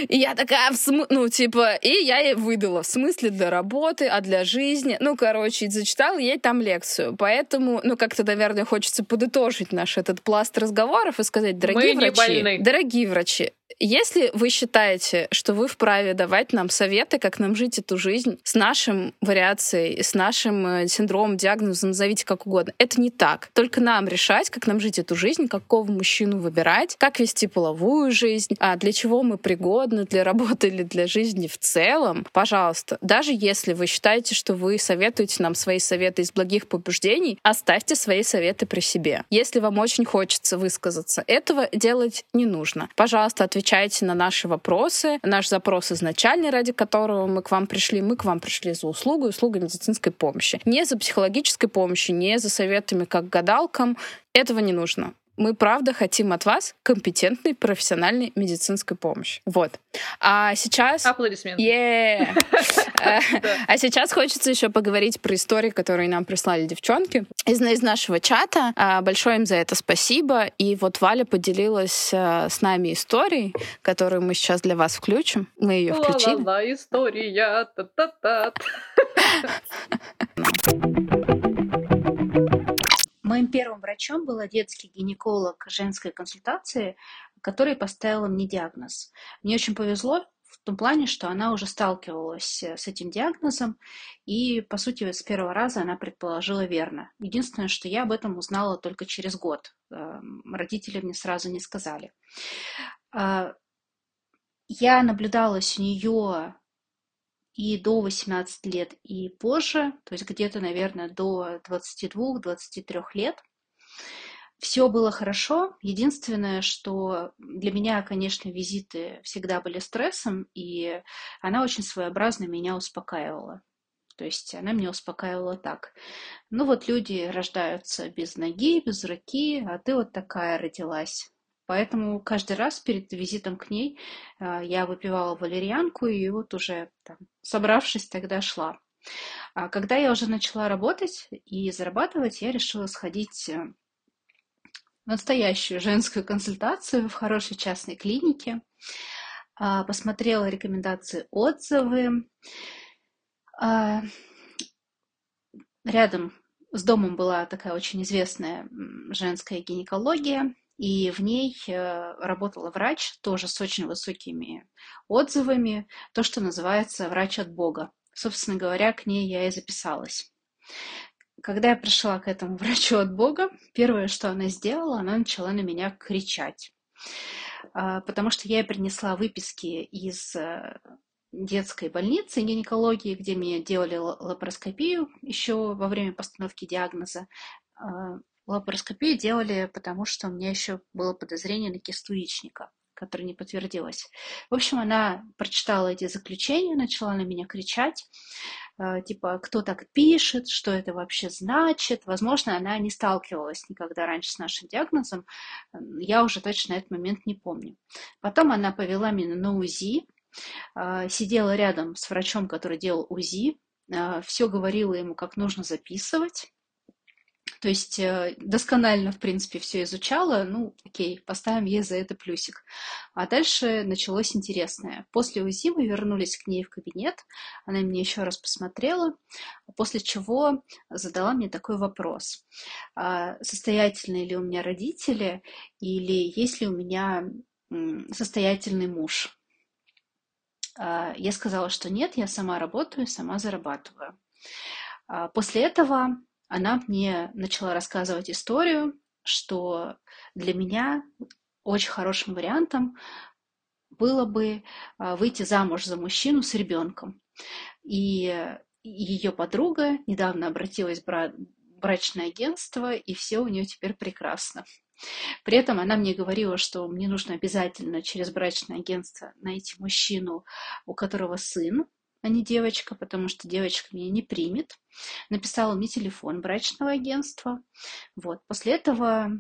И я такая, в см... ну, типа, и я ей выдала, в смысле для работы, а для жизни. Ну, короче, зачитала ей там лекцию. Поэтому, ну, как-то, наверное, хочется подытожить наш этот пласт разговоров и сказать, дорогие Мы врачи, дорогие врачи, если вы считаете, что вы вправе давать нам советы, как нам жить эту жизнь с нашим вариацией, с нашим э, синдромом, диагнозом, назовите как угодно, это не так. Только нам решать, как нам жить эту жизнь, какого мужчину выбирать, как вести половую жизнь, а для чего мы пригодны, для (laughs) работы или для жизни в целом. Пожалуйста, даже если вы считаете, что вы советуете нам свои советы из благих побуждений, оставьте свои советы при себе. Если вам очень хочется высказаться, этого делать не нужно. Пожалуйста, отвечайте отвечаете на наши вопросы. Наш запрос изначальный, ради которого мы к вам пришли, мы к вам пришли за услугу, услугой медицинской помощи. Не за психологической помощью, не за советами как гадалкам. Этого не нужно мы правда хотим от вас компетентной профессиональной медицинской помощи. Вот. А сейчас... Аплодисменты. Yeah. (laughs) А сейчас хочется еще поговорить про истории, которые нам прислали девчонки из, из нашего чата. А, большое им за это спасибо. И вот Валя поделилась э, с нами историей, которую мы сейчас для вас включим. Мы ее включили. Ла-ла-ла, история. Та-та-та. (laughs) моим первым врачом была детский гинеколог женской консультации, который поставила мне диагноз. Мне очень повезло в том плане, что она уже сталкивалась с этим диагнозом, и, по сути, с первого раза она предположила верно. Единственное, что я об этом узнала только через год. Эм, родители мне сразу не сказали. А, я наблюдалась у нее и до 18 лет, и позже, то есть где-то, наверное, до 22-23 лет. Все было хорошо. Единственное, что для меня, конечно, визиты всегда были стрессом, и она очень своеобразно меня успокаивала. То есть она меня успокаивала так. Ну вот люди рождаются без ноги, без руки, а ты вот такая родилась. Поэтому каждый раз перед визитом к ней а, я выпивала валерьянку и вот уже там, собравшись, тогда шла. А когда я уже начала работать и зарабатывать, я решила сходить э, в настоящую женскую консультацию в хорошей частной клинике. А, посмотрела рекомендации, отзывы. Рядом с домом была такая очень известная женская гинекология, и в ней э, работала врач, тоже с очень высокими отзывами, то, что называется врач от Бога. Собственно говоря, к ней я и записалась. Когда я пришла к этому (laughs) врачу от Бога, первое, что она сделала, она начала на меня кричать. А, потому что я принесла выписки из э, детской больницы гинекологии, где мне делали лапароскопию еще во время постановки диагноза. Лапароскопию делали, потому что у меня еще было подозрение на кисту яичника, которое не подтвердилось. В общем, она прочитала эти заключения, начала на меня кричать, э, типа, кто так пишет, что это вообще значит. Возможно, она не сталкивалась никогда раньше с нашим диагнозом. Я уже точно этот момент не помню. Потом она повела меня на УЗИ, э, сидела рядом с врачом, который делал УЗИ, э, все говорила ему, как нужно записывать. То есть э, досконально, в принципе, все изучала. Ну, окей, поставим ей за это плюсик. А дальше началось интересное. После УЗИ мы вернулись к ней в кабинет. Она меня еще раз посмотрела, после чего задала мне такой вопрос. А состоятельные ли у меня родители или есть ли у меня состоятельный муж? А, я сказала, что нет, я сама работаю, сама зарабатываю. А, после этого она мне начала рассказывать историю, что для меня очень хорошим вариантом было бы а, выйти замуж за мужчину с ребенком. И ее подруга недавно обратилась в брачное агентство, и все у нее теперь прекрасно. При этом она мне говорила, что мне нужно обязательно через брачное агентство найти мужчину, у которого сын, а не девочка, потому что девочка меня не примет. Написала мне телефон брачного агентства. Вот. После этого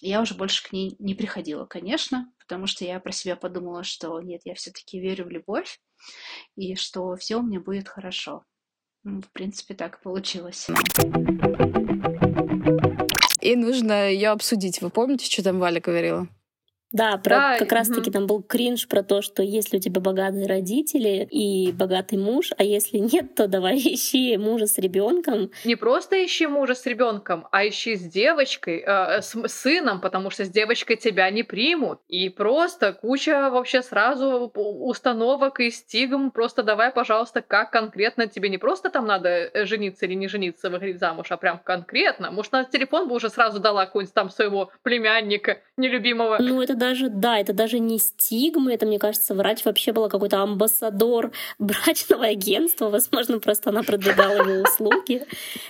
я уже больше к ней не приходила, конечно, потому что я про себя подумала, что нет, я все-таки верю в любовь и что все у меня будет хорошо. Ну, в принципе, так получилось. И нужно ее обсудить. Вы помните, что там Валя говорила? Да, про, да, как раз-таки там был кринж про то, что если у тебя богатые родители и богатый муж, а если нет, то давай (laughs) ищи мужа с ребенком. Не просто ищи мужа с ребенком, а ищи с девочкой, э, с сыном, потому что с девочкой тебя не примут. И просто куча вообще сразу установок и стигм. Просто давай, пожалуйста, как конкретно тебе не просто там надо э, жениться или не жениться, выходить замуж, а прям конкретно. Может, на телефон бы уже сразу дала какой-нибудь там своего племянника нелюбимого. Ну, это даже, да, это даже не стигмы, это, мне кажется, врач вообще была какой-то амбассадор (laughs) брачного агентства, возможно, просто она продвигала его услуги.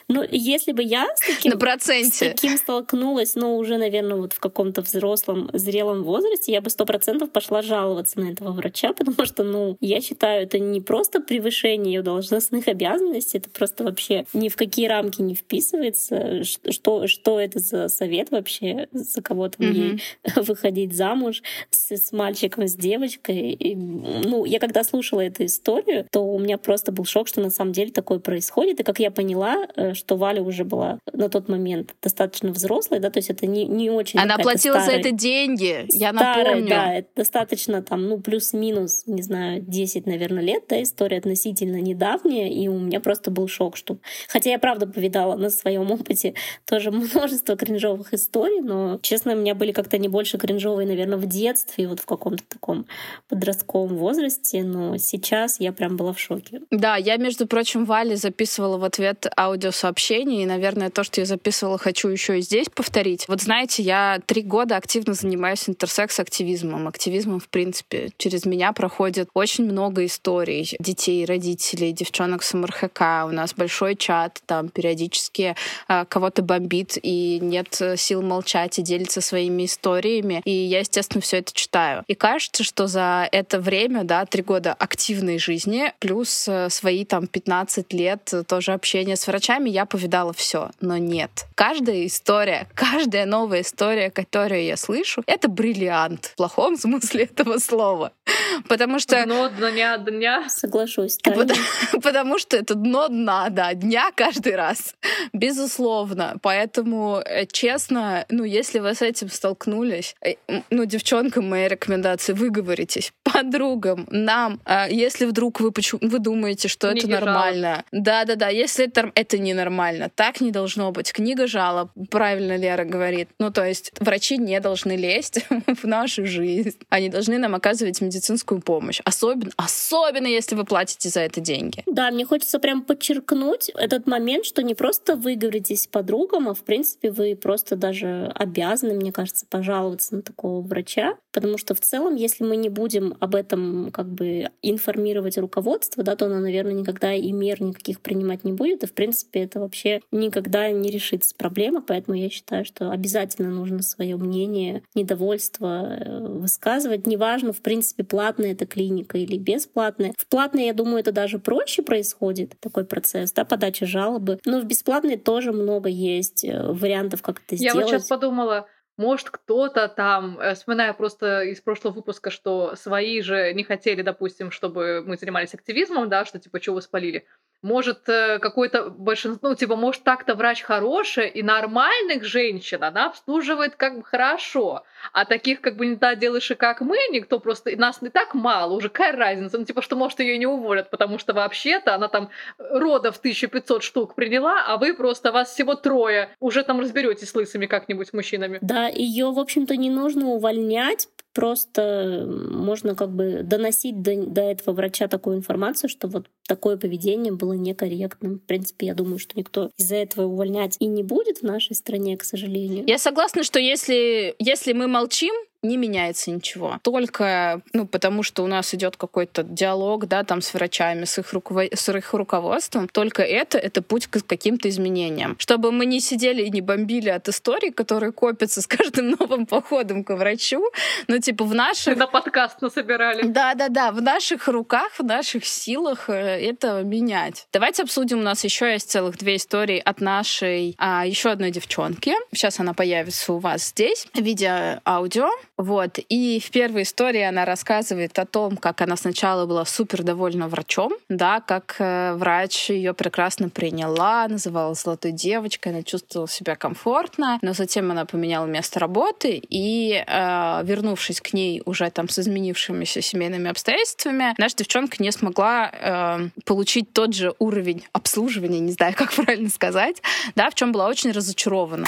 Но если бы я с таким, На проценте. с таким столкнулась, ну, уже, наверное, вот в каком-то взрослом, зрелом возрасте, я бы сто процентов пошла жаловаться на этого врача, (laughs) потому что, ну, я считаю, это не просто превышение ее должностных обязанностей, это просто вообще ни в какие рамки не вписывается. Что, что это за совет вообще, за кого там mm-hmm. ей выходить за замуж с, с мальчиком, с девочкой. И, ну, я когда слушала эту историю, то у меня просто был шок, что на самом деле такое происходит. И как я поняла, э, что Валя уже была на тот момент достаточно взрослой, да, то есть это не, не очень... Она платила старая, за это деньги, я старая, напомню. Да, это достаточно там, ну, плюс-минус, не знаю, 10, наверное, лет, да, история относительно недавняя, и у меня просто был шок, что... Хотя я правда повидала на своем опыте тоже (laughs) множество кринжовых историй, но, честно, у меня были как-то не больше кринжовые, наверное, в детстве, вот в каком-то таком подростковом возрасте, но сейчас я прям была в шоке. Да, я, между прочим, Вале записывала в ответ аудиосообщение, и, наверное, то, что я записывала, хочу еще и здесь повторить. Вот знаете, я три года активно занимаюсь интерсекс-активизмом. Активизмом, в принципе, через меня проходит очень много историй детей, родителей, девчонок с МРХК. У нас большой чат, там периодически э, кого-то бомбит, и нет сил молчать и делиться своими историями. И я, естественно, все это читаю. И кажется, что за это время, да, три года активной жизни, плюс э, свои там 15 лет тоже общения с врачами, я повидала все. Но нет. Каждая история, (laughs) каждая новая история, которую я слышу, это бриллиант в плохом (laughs) смысле этого слова. Потому что... Дно дня дня. Соглашусь. Потому, (laughs) потому что это дно дна, да, дня каждый раз. Безусловно. Поэтому, э, честно, ну, если вы с этим столкнулись, э, ну, девчонкам моя рекомендация, выговоритесь. Подругам, нам, а если вдруг вы, почему, вы думаете, что Книги это нормально. Да-да-да, если это, это ненормально, так не должно быть. Книга жалоб, правильно Лера говорит. Ну, то есть врачи не должны лезть (laughs) в нашу жизнь. Они должны нам оказывать медицинскую помощь. Особенно, особенно если вы платите за это деньги. Да, мне хочется прям подчеркнуть этот момент, что не просто вы говоритесь подругам, а в принципе вы просто даже обязаны, мне кажется, пожаловаться на такого врача, потому что в целом, если мы не будем об этом как бы информировать руководство, да, то оно, наверное, никогда и мер никаких принимать не будет, и в принципе это вообще никогда не решится проблема, поэтому я считаю, что обязательно нужно свое мнение, недовольство э, высказывать, неважно, в принципе, платная эта клиника или бесплатная. В платной, я думаю, это даже проще происходит, такой процесс, да, подача жалобы, но в бесплатной тоже много есть э, вариантов, как это я сделать. Я вот сейчас подумала, может, кто-то там, э, вспоминая просто из прошлого выпуска, что свои же не хотели, допустим, чтобы мы занимались активизмом, да, что типа, что вы спалили может э, какой-то большинство, ну, типа, может так-то врач хороший, и нормальных женщин она обслуживает как бы хорошо, а таких как бы не та делыши, как мы, никто просто, нас не так мало, уже какая разница, ну, типа, что, может, ее не уволят, потому что вообще-то она там родов 1500 штук приняла, а вы просто, вас всего трое, уже там разберетесь с лысыми как-нибудь мужчинами. Да, ее, в общем-то, не нужно увольнять, просто можно как бы доносить до, до этого врача такую информацию, что вот такое поведение было некорректным. В принципе, я думаю, что никто из-за этого увольнять и не будет в нашей стране, к сожалению. Я согласна, что если, если мы молчим, не меняется ничего. Только, ну, потому что у нас идет какой-то диалог, да, там с врачами, с их, руковод... с их руководством, только это, это путь к каким-то изменениям. Чтобы мы не сидели и не бомбили от историй, которые копятся с каждым (laughs) новым походом к врачу, ну, типа, в наших... На подкаст насобирали. Да-да-да, в наших руках, в наших силах э, это менять. Давайте обсудим, у нас еще есть целых две истории от нашей а, еще одной девчонки. Сейчас она появится у вас здесь в виде аудио. Вот. И в первой истории она рассказывает о том, как она сначала была супер довольна врачом, да, как э, врач ее прекрасно приняла, называла золотой девочкой, она чувствовала себя комфортно, но затем она поменяла место работы и, э, вернувшись к ней уже там с изменившимися семейными обстоятельствами, наша девчонка не смогла э, получить тот же уровень обслуживания, не знаю, (laughs) как правильно сказать, да, в чем была очень разочарована.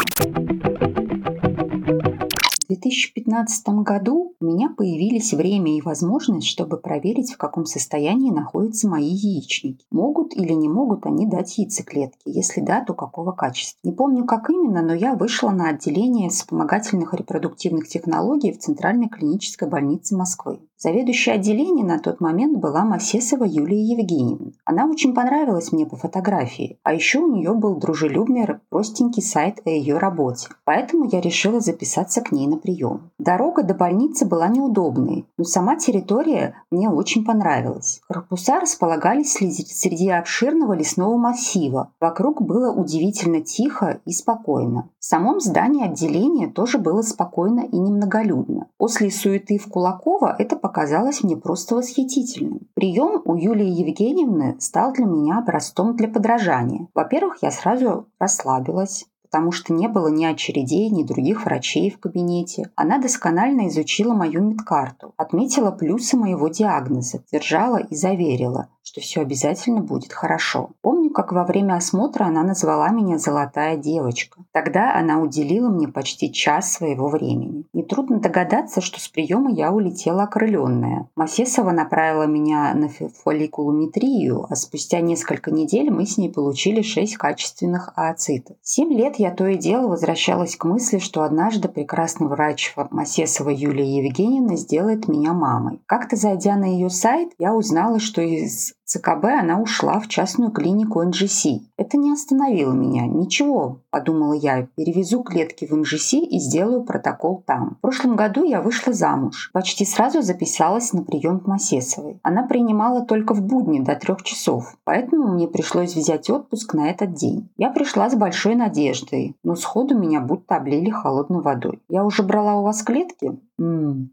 В 2015 году у меня появились время и возможность, чтобы проверить, в каком состоянии находятся мои яичники. Могут или не могут они дать яйцеклетки? Если да, то какого качества? Не помню, как именно, но я вышла на отделение вспомогательных репродуктивных технологий в Центральной клинической больнице Москвы. Заведующая отделения на тот момент была Масесова Юлия Евгеньевна. Она очень понравилась мне по фотографии, а еще у нее был дружелюбный простенький сайт о ее работе. Поэтому я решила записаться к ней на прием. Дорога до больницы была неудобной, но сама территория мне очень понравилась. Корпуса располагались среди обширного лесного массива. Вокруг было удивительно тихо и спокойно. В самом здании отделения тоже было спокойно и немноголюдно. После суеты в Кулакова это показалось мне просто восхитительным. Прием у Юлии Евгеньевны стал для меня образцом для подражания. Во-первых, я сразу расслабилась потому что не было ни очередей, ни других врачей в кабинете. Она досконально изучила мою медкарту, отметила плюсы моего диагноза, держала и заверила, что все обязательно будет хорошо. Помню, как во время осмотра она назвала меня «золотая девочка». Тогда она уделила мне почти час своего времени. Нетрудно догадаться, что с приема я улетела окрыленная. Масесова направила меня на фолликулометрию, а спустя несколько недель мы с ней получили 6 качественных ооцитов. Семь лет я то и дело возвращалась к мысли, что однажды прекрасный врач Масесова Юлия Евгеньевна сделает меня мамой. Как-то зайдя на ее сайт, я узнала, что из ЦКБ она ушла в частную клинику НЖС. Это не остановило меня. Ничего, подумала я, перевезу клетки в НЖС и сделаю протокол там. В прошлом году я вышла замуж. Почти сразу записалась на прием к Масесовой. Она принимала только в будни до трех часов, поэтому мне пришлось взять отпуск на этот день. Я пришла с большой надеждой, но сходу меня будто облили холодной водой. Я уже брала у вас клетки? М-м,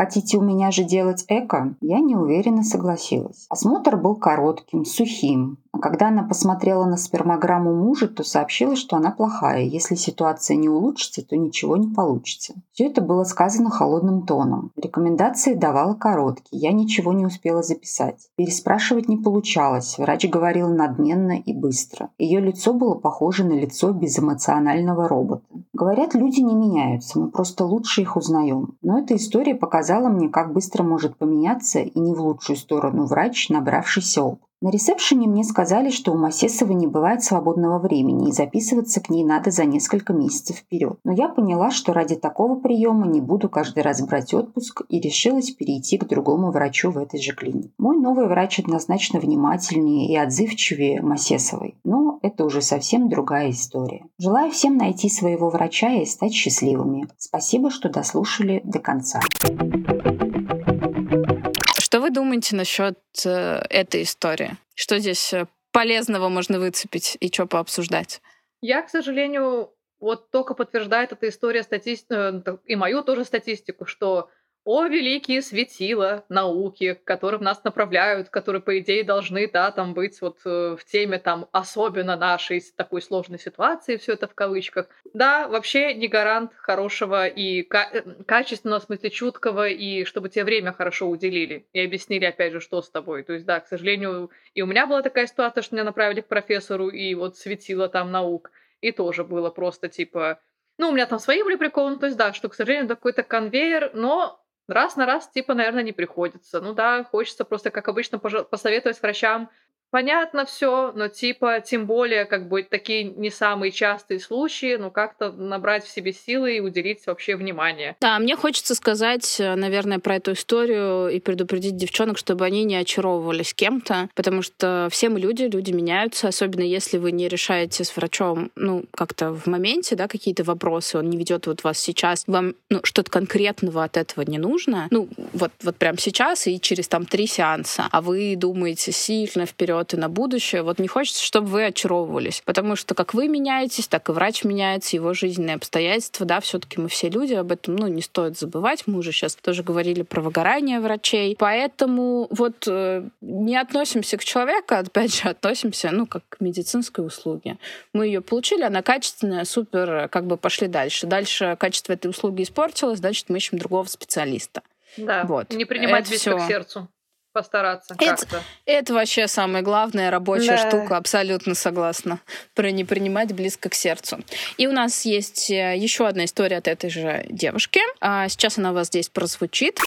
Хотите у меня же делать эко? Я неуверенно согласилась. Осмотр был коротким, сухим. А когда она посмотрела на спермограмму мужа, то сообщила, что она плохая. Если ситуация не улучшится, то ничего не получится. Все это было сказано холодным тоном. Рекомендации давала короткие. Я ничего не успела записать. Переспрашивать не получалось. Врач говорил надменно и быстро. Ее лицо было похоже на лицо безэмоционального робота. Говорят, люди не меняются. Мы просто лучше их узнаем. Но эта история показала мне, как быстро может поменяться и не в лучшую сторону врач, набравшийся опыт. На ресепшене мне сказали, что у Масесовой не бывает свободного времени, и записываться к ней надо за несколько месяцев вперед. Но я поняла, что ради такого приема не буду каждый раз брать отпуск и решилась перейти к другому врачу в этой же клинике. Мой новый врач однозначно внимательнее и отзывчивее Масесовой, но это уже совсем другая история. Желаю всем найти своего врача и стать счастливыми. Спасибо, что дослушали до конца. Думаете насчет э, этой истории? Что здесь э, полезного можно выцепить и что пообсуждать? Я, к сожалению, вот только подтверждает эта история стати... Э, и мою тоже статистику, что о великие светила науки, к которым нас направляют, которые, по идее, должны, да, там быть вот э, в теме там особенно нашей такой сложной ситуации, все это в кавычках. Да, вообще не гарант хорошего и ка- э, качественного, в смысле, чуткого, и чтобы тебе время хорошо уделили и объяснили, опять же, что с тобой. То есть, да, к сожалению, и у меня была такая ситуация, что меня направили к профессору, и вот светила там наук, и тоже было просто типа... Ну, у меня там свои были приколы, то есть, да, что, к сожалению, такой-то конвейер, но раз на раз, типа, наверное, не приходится. Ну да, хочется просто, как обычно, посоветовать врачам понятно все, но типа, тем более, как бы такие не самые частые случаи, ну как-то набрать в себе силы и уделить вообще внимание. Да, мне хочется сказать, э, наверное, про эту историю и предупредить девчонок, чтобы они не очаровывались кем-то, потому что все мы люди, люди меняются, особенно если вы не решаете с врачом, ну, как-то в моменте, да, какие-то вопросы, он не ведет вот вас сейчас, вам ну, что-то конкретного от этого не нужно, ну, вот, вот прям сейчас и через там три сеанса, а вы думаете сильно вперед вперед и на будущее. Вот не хочется, чтобы вы очаровывались. Потому что как вы меняетесь, так и врач меняется, его жизненные обстоятельства. Да, все-таки мы все люди, об этом ну, не стоит забывать. Мы уже сейчас тоже говорили про выгорание врачей. Поэтому вот э, не относимся к человеку, а опять же, относимся, ну, как к медицинской услуге. Мы ее получили, она качественная, супер, как бы пошли дальше. Дальше качество этой услуги испортилось, значит, мы ищем другого специалиста. Да, вот. не принимать близко к сердцу постараться это, как-то. Это вообще самая главная рабочая да. штука, абсолютно согласна. Про не принимать близко к сердцу. И у нас есть э, еще одна история от этой же девушки. А сейчас она у вас здесь прозвучит.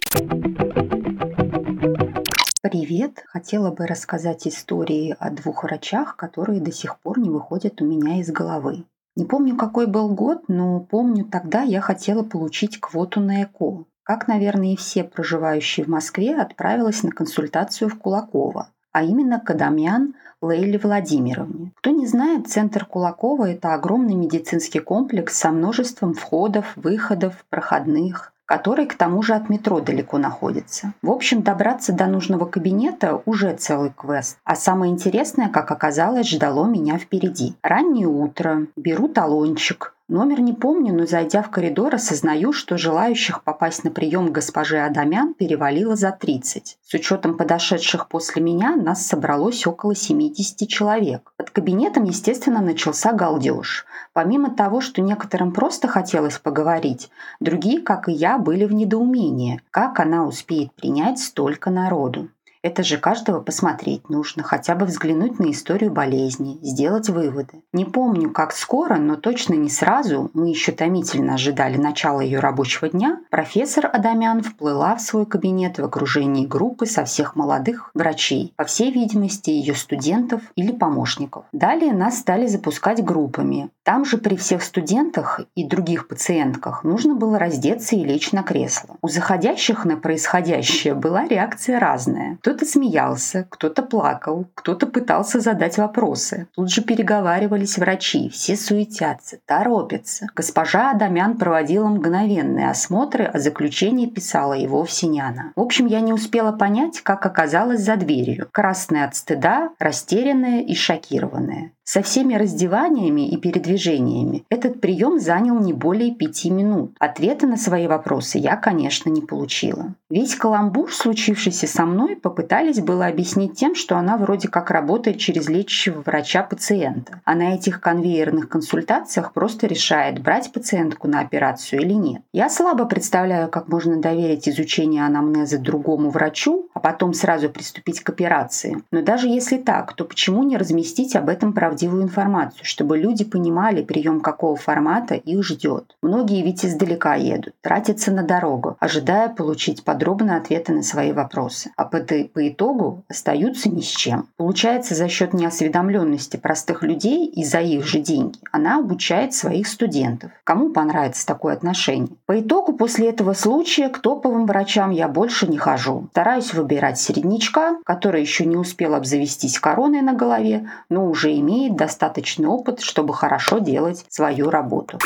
Привет! Хотела бы рассказать истории о двух врачах, которые до сих пор не выходят у меня из головы. Не помню, какой был год, но помню, тогда я хотела получить квоту на ЭКО. Как, наверное, и все проживающие в Москве, отправилась на консультацию в Кулаково, а именно к Адамян Лейле Владимировне. Кто не знает, центр Кулакова – это огромный медицинский комплекс со множеством входов, выходов, проходных, который к тому же от метро далеко находится. В общем, добраться до нужного кабинета уже целый квест. А самое интересное, как оказалось, ждало меня впереди. Раннее утро, беру талончик, Номер не помню, но зайдя в коридор, осознаю, что желающих попасть на прием госпожи Адамян перевалило за 30. С учетом подошедших после меня нас собралось около 70 человек. Под кабинетом, естественно, начался галдеж. Помимо того, что некоторым просто хотелось поговорить, другие, как и я, были в недоумении, как она успеет принять столько народу. Это же каждого посмотреть нужно, хотя бы взглянуть на историю болезни, сделать выводы. Не помню, как скоро, но точно не сразу, мы еще томительно ожидали начала ее рабочего дня, профессор Адамян вплыла в свой кабинет в окружении группы со всех молодых врачей, по всей видимости, ее студентов или помощников. Далее нас стали запускать группами. Там же при всех студентах и других пациентках нужно было раздеться и лечь на кресло. У заходящих на происходящее была реакция разная. То кто-то смеялся, кто-то плакал, кто-то пытался задать вопросы. Тут же переговаривались врачи, все суетятся, торопятся. Госпожа Адамян проводила мгновенные осмотры, а заключение писала и вовсе не она. В общем, я не успела понять, как оказалась за дверью. Красная от стыда, растерянная и шокированная. Со всеми раздеваниями и передвижениями этот прием занял не более пяти минут. Ответа на свои вопросы я, конечно, не получила. Весь каламбур, случившийся со мной, попытались было объяснить тем, что она вроде как работает через лечащего врача пациента, а на этих конвейерных консультациях просто решает, брать пациентку на операцию или нет. Я слабо представляю, как можно доверить изучение анамнеза другому врачу, а потом сразу приступить к операции. Но даже если так, то почему не разместить об этом правдивую правдивую информацию, чтобы люди понимали, прием какого формата их ждет. Многие ведь издалека едут, тратятся на дорогу, ожидая получить подробные ответы на свои вопросы. А по, по итогу остаются ни с чем. Получается, за счет неосведомленности простых людей и за их же деньги она обучает своих студентов. Кому понравится такое отношение? По итогу после этого случая к топовым врачам я больше не хожу. Стараюсь выбирать середнячка, который еще не успел обзавестись короной на голове, но уже имеет имеет достаточный опыт, чтобы хорошо делать свою работу.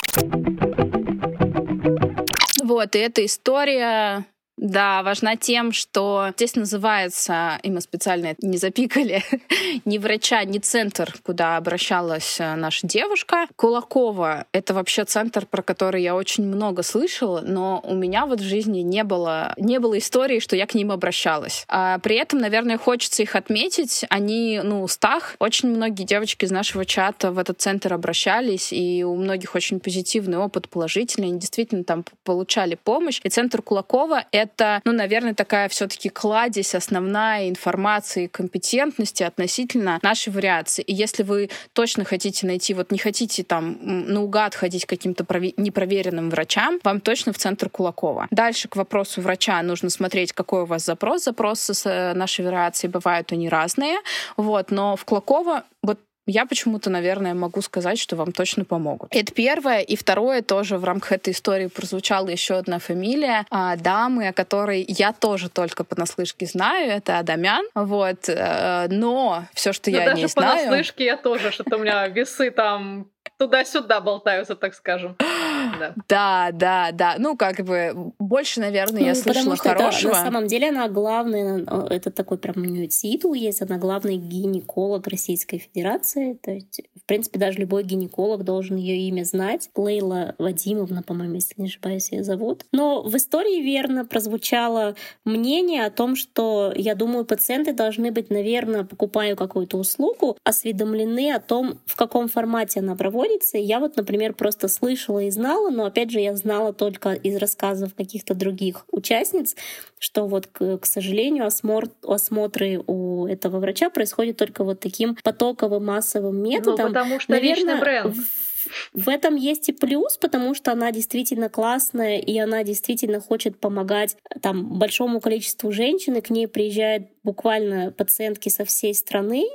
Вот, и эта история да, важна тем, что здесь называется, и мы специально это не запикали, (laughs) не врача, не центр, куда обращалась э, наша девушка. Кулакова — это вообще центр, про который я очень много слышала, но у меня вот в жизни не было, не было истории, что я к ним обращалась. А при этом, наверное, хочется их отметить. Они, ну, устах. Очень многие девочки из нашего чата в этот центр обращались, и у многих очень позитивный опыт, положительный. Они действительно там получали помощь. И центр Кулакова — это это, ну, наверное, такая все-таки кладезь, основная информации и компетентности относительно нашей вариации. И если вы точно хотите найти, вот не хотите там наугад ходить каким-то непроверенным врачам, вам точно в центр Кулакова. Дальше к вопросу врача нужно смотреть, какой у вас запрос. Запросы с э, нашей вариацией бывают они разные. Вот, но в Кулакова вот я почему-то, наверное, могу сказать, что вам точно помогут. Это первое. И второе, тоже в рамках этой истории прозвучала еще одна фамилия а, дамы, о которой я тоже только понаслышке знаю. Это Адамян. Вот. Э, но все, что ну, я не знаю... даже понаслышке я тоже, что-то у меня весы там туда-сюда болтаются, так скажем. Да. да, да, да. Ну, как бы больше, наверное, я ну, слышала что хорошего. Это, на самом деле она главная, это такой прям у нее титул есть, она главный гинеколог Российской Федерации. То есть, в принципе, даже любой гинеколог должен ее имя знать. Лейла Вадимовна, по-моему, если не ошибаюсь, ее зовут. Но в истории верно прозвучало мнение о том, что, я думаю, пациенты должны быть, наверное, покупая какую-то услугу, осведомлены о том, в каком формате она проводится. Я вот, например, просто слышала и знала, знала, но опять же я знала только из рассказов каких-то других участниц, что вот, к, к сожалению, осмотр, осмотры у этого врача происходят только вот таким потоковым массовым ну, методом. Ну, потому что Наверное, бренд. В этом есть и плюс, потому что она действительно классная, и она действительно хочет помогать там большому количеству женщин, и к ней приезжают буквально пациентки со всей страны,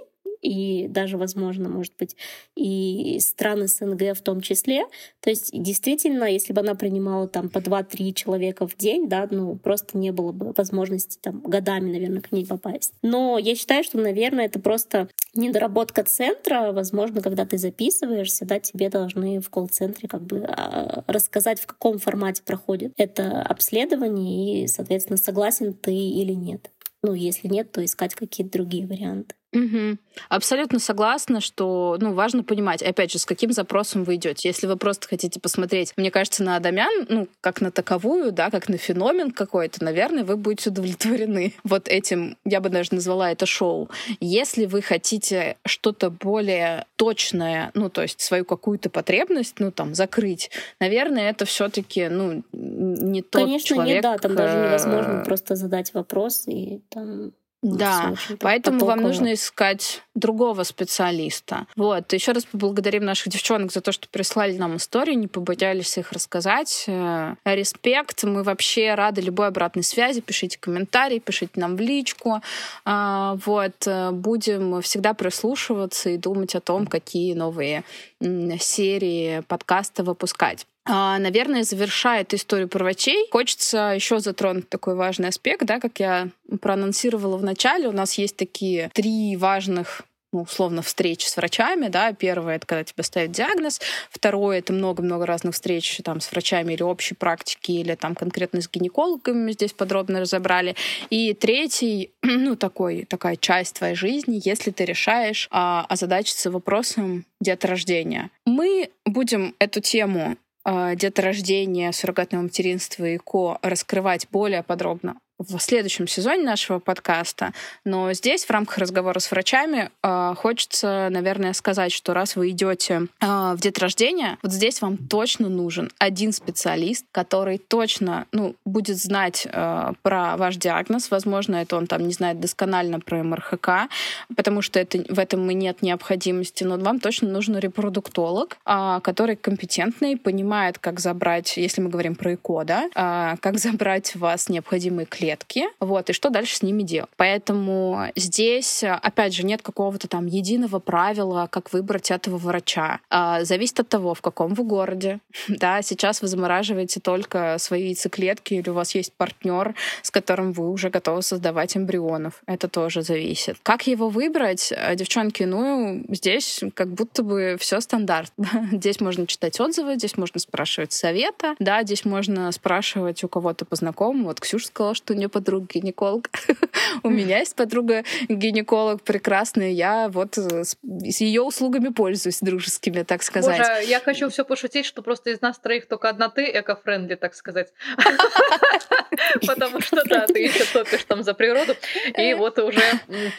и даже, возможно, может быть, и страны СНГ в том числе. То есть действительно, если бы она принимала там по 2-3 человека в день, да, ну просто не было бы возможности там годами, наверное, к ней попасть. Но я считаю, что, наверное, это просто недоработка центра. Возможно, когда ты записываешься, да, тебе должны в колл-центре как бы а, рассказать, в каком формате проходит это обследование и, соответственно, согласен ты или нет. Ну, если нет, то искать какие-то другие варианты. Угу. Абсолютно согласна, что ну, важно понимать, опять же, с каким запросом вы идете. Если вы просто хотите посмотреть, мне кажется, на Адамян, ну, как на таковую, да, как на феномен какой-то, наверное, вы будете (laughs) удовлетворены вот этим, я бы даже назвала это шоу. Если вы хотите что-то более точное, ну, то есть свою какую-то потребность, ну, там, закрыть, наверное, это все таки ну, не тот Конечно, человек... Конечно, нет, да, там даже невозможно э, просто задать вопрос и там да, поэтому потоково. вам нужно искать другого специалиста. Вот. Еще раз поблагодарим наших девчонок за то, что прислали нам истории, не побоялись их рассказать. Э, респект. Мы вообще рады любой обратной связи. Пишите комментарии, пишите нам в личку. А, вот. Э, будем всегда прислушиваться и думать о том, какие новые серии подкаста выпускать. А, наверное, завершает историю про врачей. Хочется еще затронуть такой важный аспект, да, как я проанонсировала в начале. У нас есть такие три важных ну, условно, встречи с врачами, да, первое — это когда тебе ставят диагноз, второе — это много-много разных встреч там с врачами или общей практики, или там конкретно с гинекологами здесь подробно разобрали, и третий, (clears throat) ну, такой, такая часть твоей жизни, если ты решаешь а, озадачиться вопросом деторождения. Мы будем эту тему деторождения, суррогатного материнства и ко раскрывать более подробно в следующем сезоне нашего подкаста. Но здесь в рамках разговора с врачами э, хочется, наверное, сказать, что раз вы идете э, в деторождение, вот здесь вам точно нужен один специалист, который точно ну, будет знать э, про ваш диагноз. Возможно, это он там не знает досконально про МРХК, потому что это, в этом и нет необходимости, но вам точно нужен репродуктолог, который компетентный, понимает, как забрать, если мы говорим про ЭКО, да, как забрать у вас необходимые клетки, клетки, вот, и что дальше с ними делать. Поэтому здесь, опять же, нет какого-то там единого правила, как выбрать этого врача. А, зависит от того, в каком вы городе. (laughs) Да, сейчас вы замораживаете только свои яйцеклетки, или у вас есть партнер, с которым вы уже готовы создавать эмбрионов. Это тоже зависит. Как его выбрать, э, девчонки, ну, здесь как будто бы все стандарт. (laughs) Здесь можно читать отзывы, здесь можно спрашивать совета, да, здесь можно спрашивать у кого-то по знакомым. Вот Ксюша сказала, что нее подруга гинеколог. (laughs) У меня есть подруга гинеколог прекрасная. Я вот э, с ее услугами пользуюсь дружескими, так сказать. Боже, я хочу все пошутить, что просто из нас троих только одна ты эко-френдли, так сказать. (laughs) Потому что, да, ты еще топишь там за природу, и вот уже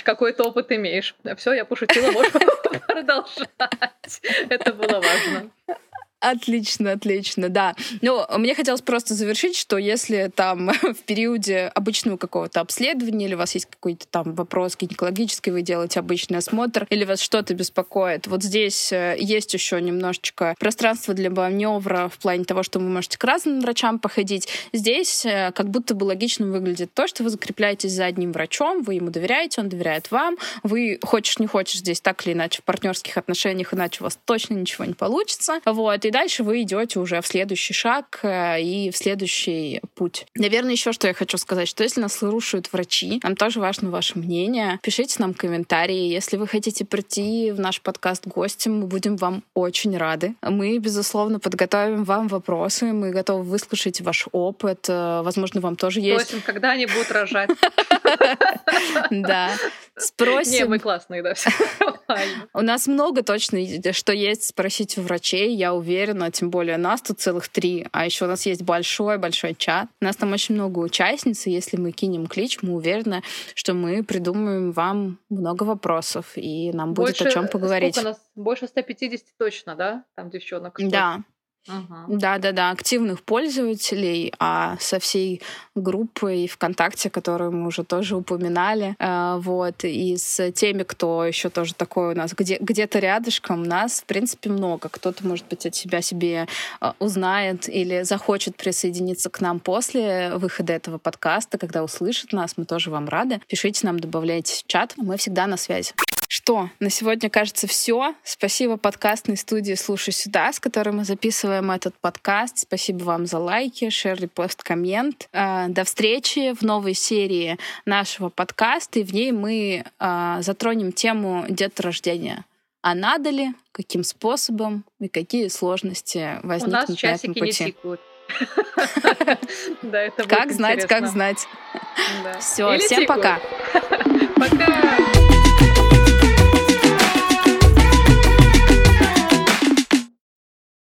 какой-то опыт имеешь. Все, я пошутила, можешь (laughs) продолжать. Это было важно. Отлично, отлично, да. Но мне хотелось просто завершить, что если там (laughs) в периоде обычного какого-то обследования или у вас есть какой-то там вопрос гинекологический, вы делаете обычный осмотр, или вас что-то беспокоит, вот здесь э, есть еще немножечко пространства для маневра в плане того, что вы можете к разным врачам походить. Здесь э, как будто бы логично выглядит то, что вы закрепляетесь за одним врачом, вы ему доверяете, он доверяет вам, вы хочешь не хочешь здесь так или иначе в партнерских отношениях, иначе у вас точно ничего не получится. Вот, и дальше вы идете уже в следующий шаг э, и в следующий путь. Наверное, еще что я хочу сказать, что если нас слушают врачи, нам тоже важно ваше мнение. Пишите нам комментарии. Если вы хотите прийти в наш подкаст гостем, мы будем вам очень рады. Мы, безусловно, подготовим вам вопросы, мы готовы выслушать ваш опыт. Э, возможно, вам тоже есть... Спросим, когда они будут рожать. (laughs) Да. Спросим. Не, мы классные, да, все. У нас много точно, что есть спросить у врачей, я уверена, тем более нас тут целых три, а еще у нас есть большой-большой чат. У нас там очень много участниц, и если мы кинем клич, мы уверены, что мы придумаем вам много вопросов, и нам будет Больше, о чем поговорить. Нас? Больше 150 точно, да? Там девчонок. Да, да, да, да, активных пользователей, а со всей группой ВКонтакте, которую мы уже тоже упоминали, э, вот, и с теми, кто еще тоже такой у нас где, где-то рядышком, нас, в принципе, много. Кто-то, может быть, от себя себе э, узнает или захочет присоединиться к нам после выхода этого подкаста, когда услышит нас, мы тоже вам рады. Пишите нам, добавляйте в чат, мы всегда на связи. Что, на сегодня, кажется, все. Спасибо подкастной студии «Слушай сюда», с которой мы записываем этот подкаст. Спасибо вам за лайки, шер, репост, коммент. А, до встречи в новой серии нашего подкаста, и в ней мы а, затронем тему деторождения. А надо ли, каким способом и какие сложности возникнут У нас часики на этом пути. не тикают. (laughs) Да, это Как знать, как знать. Все, всем тикают. пока. (laughs)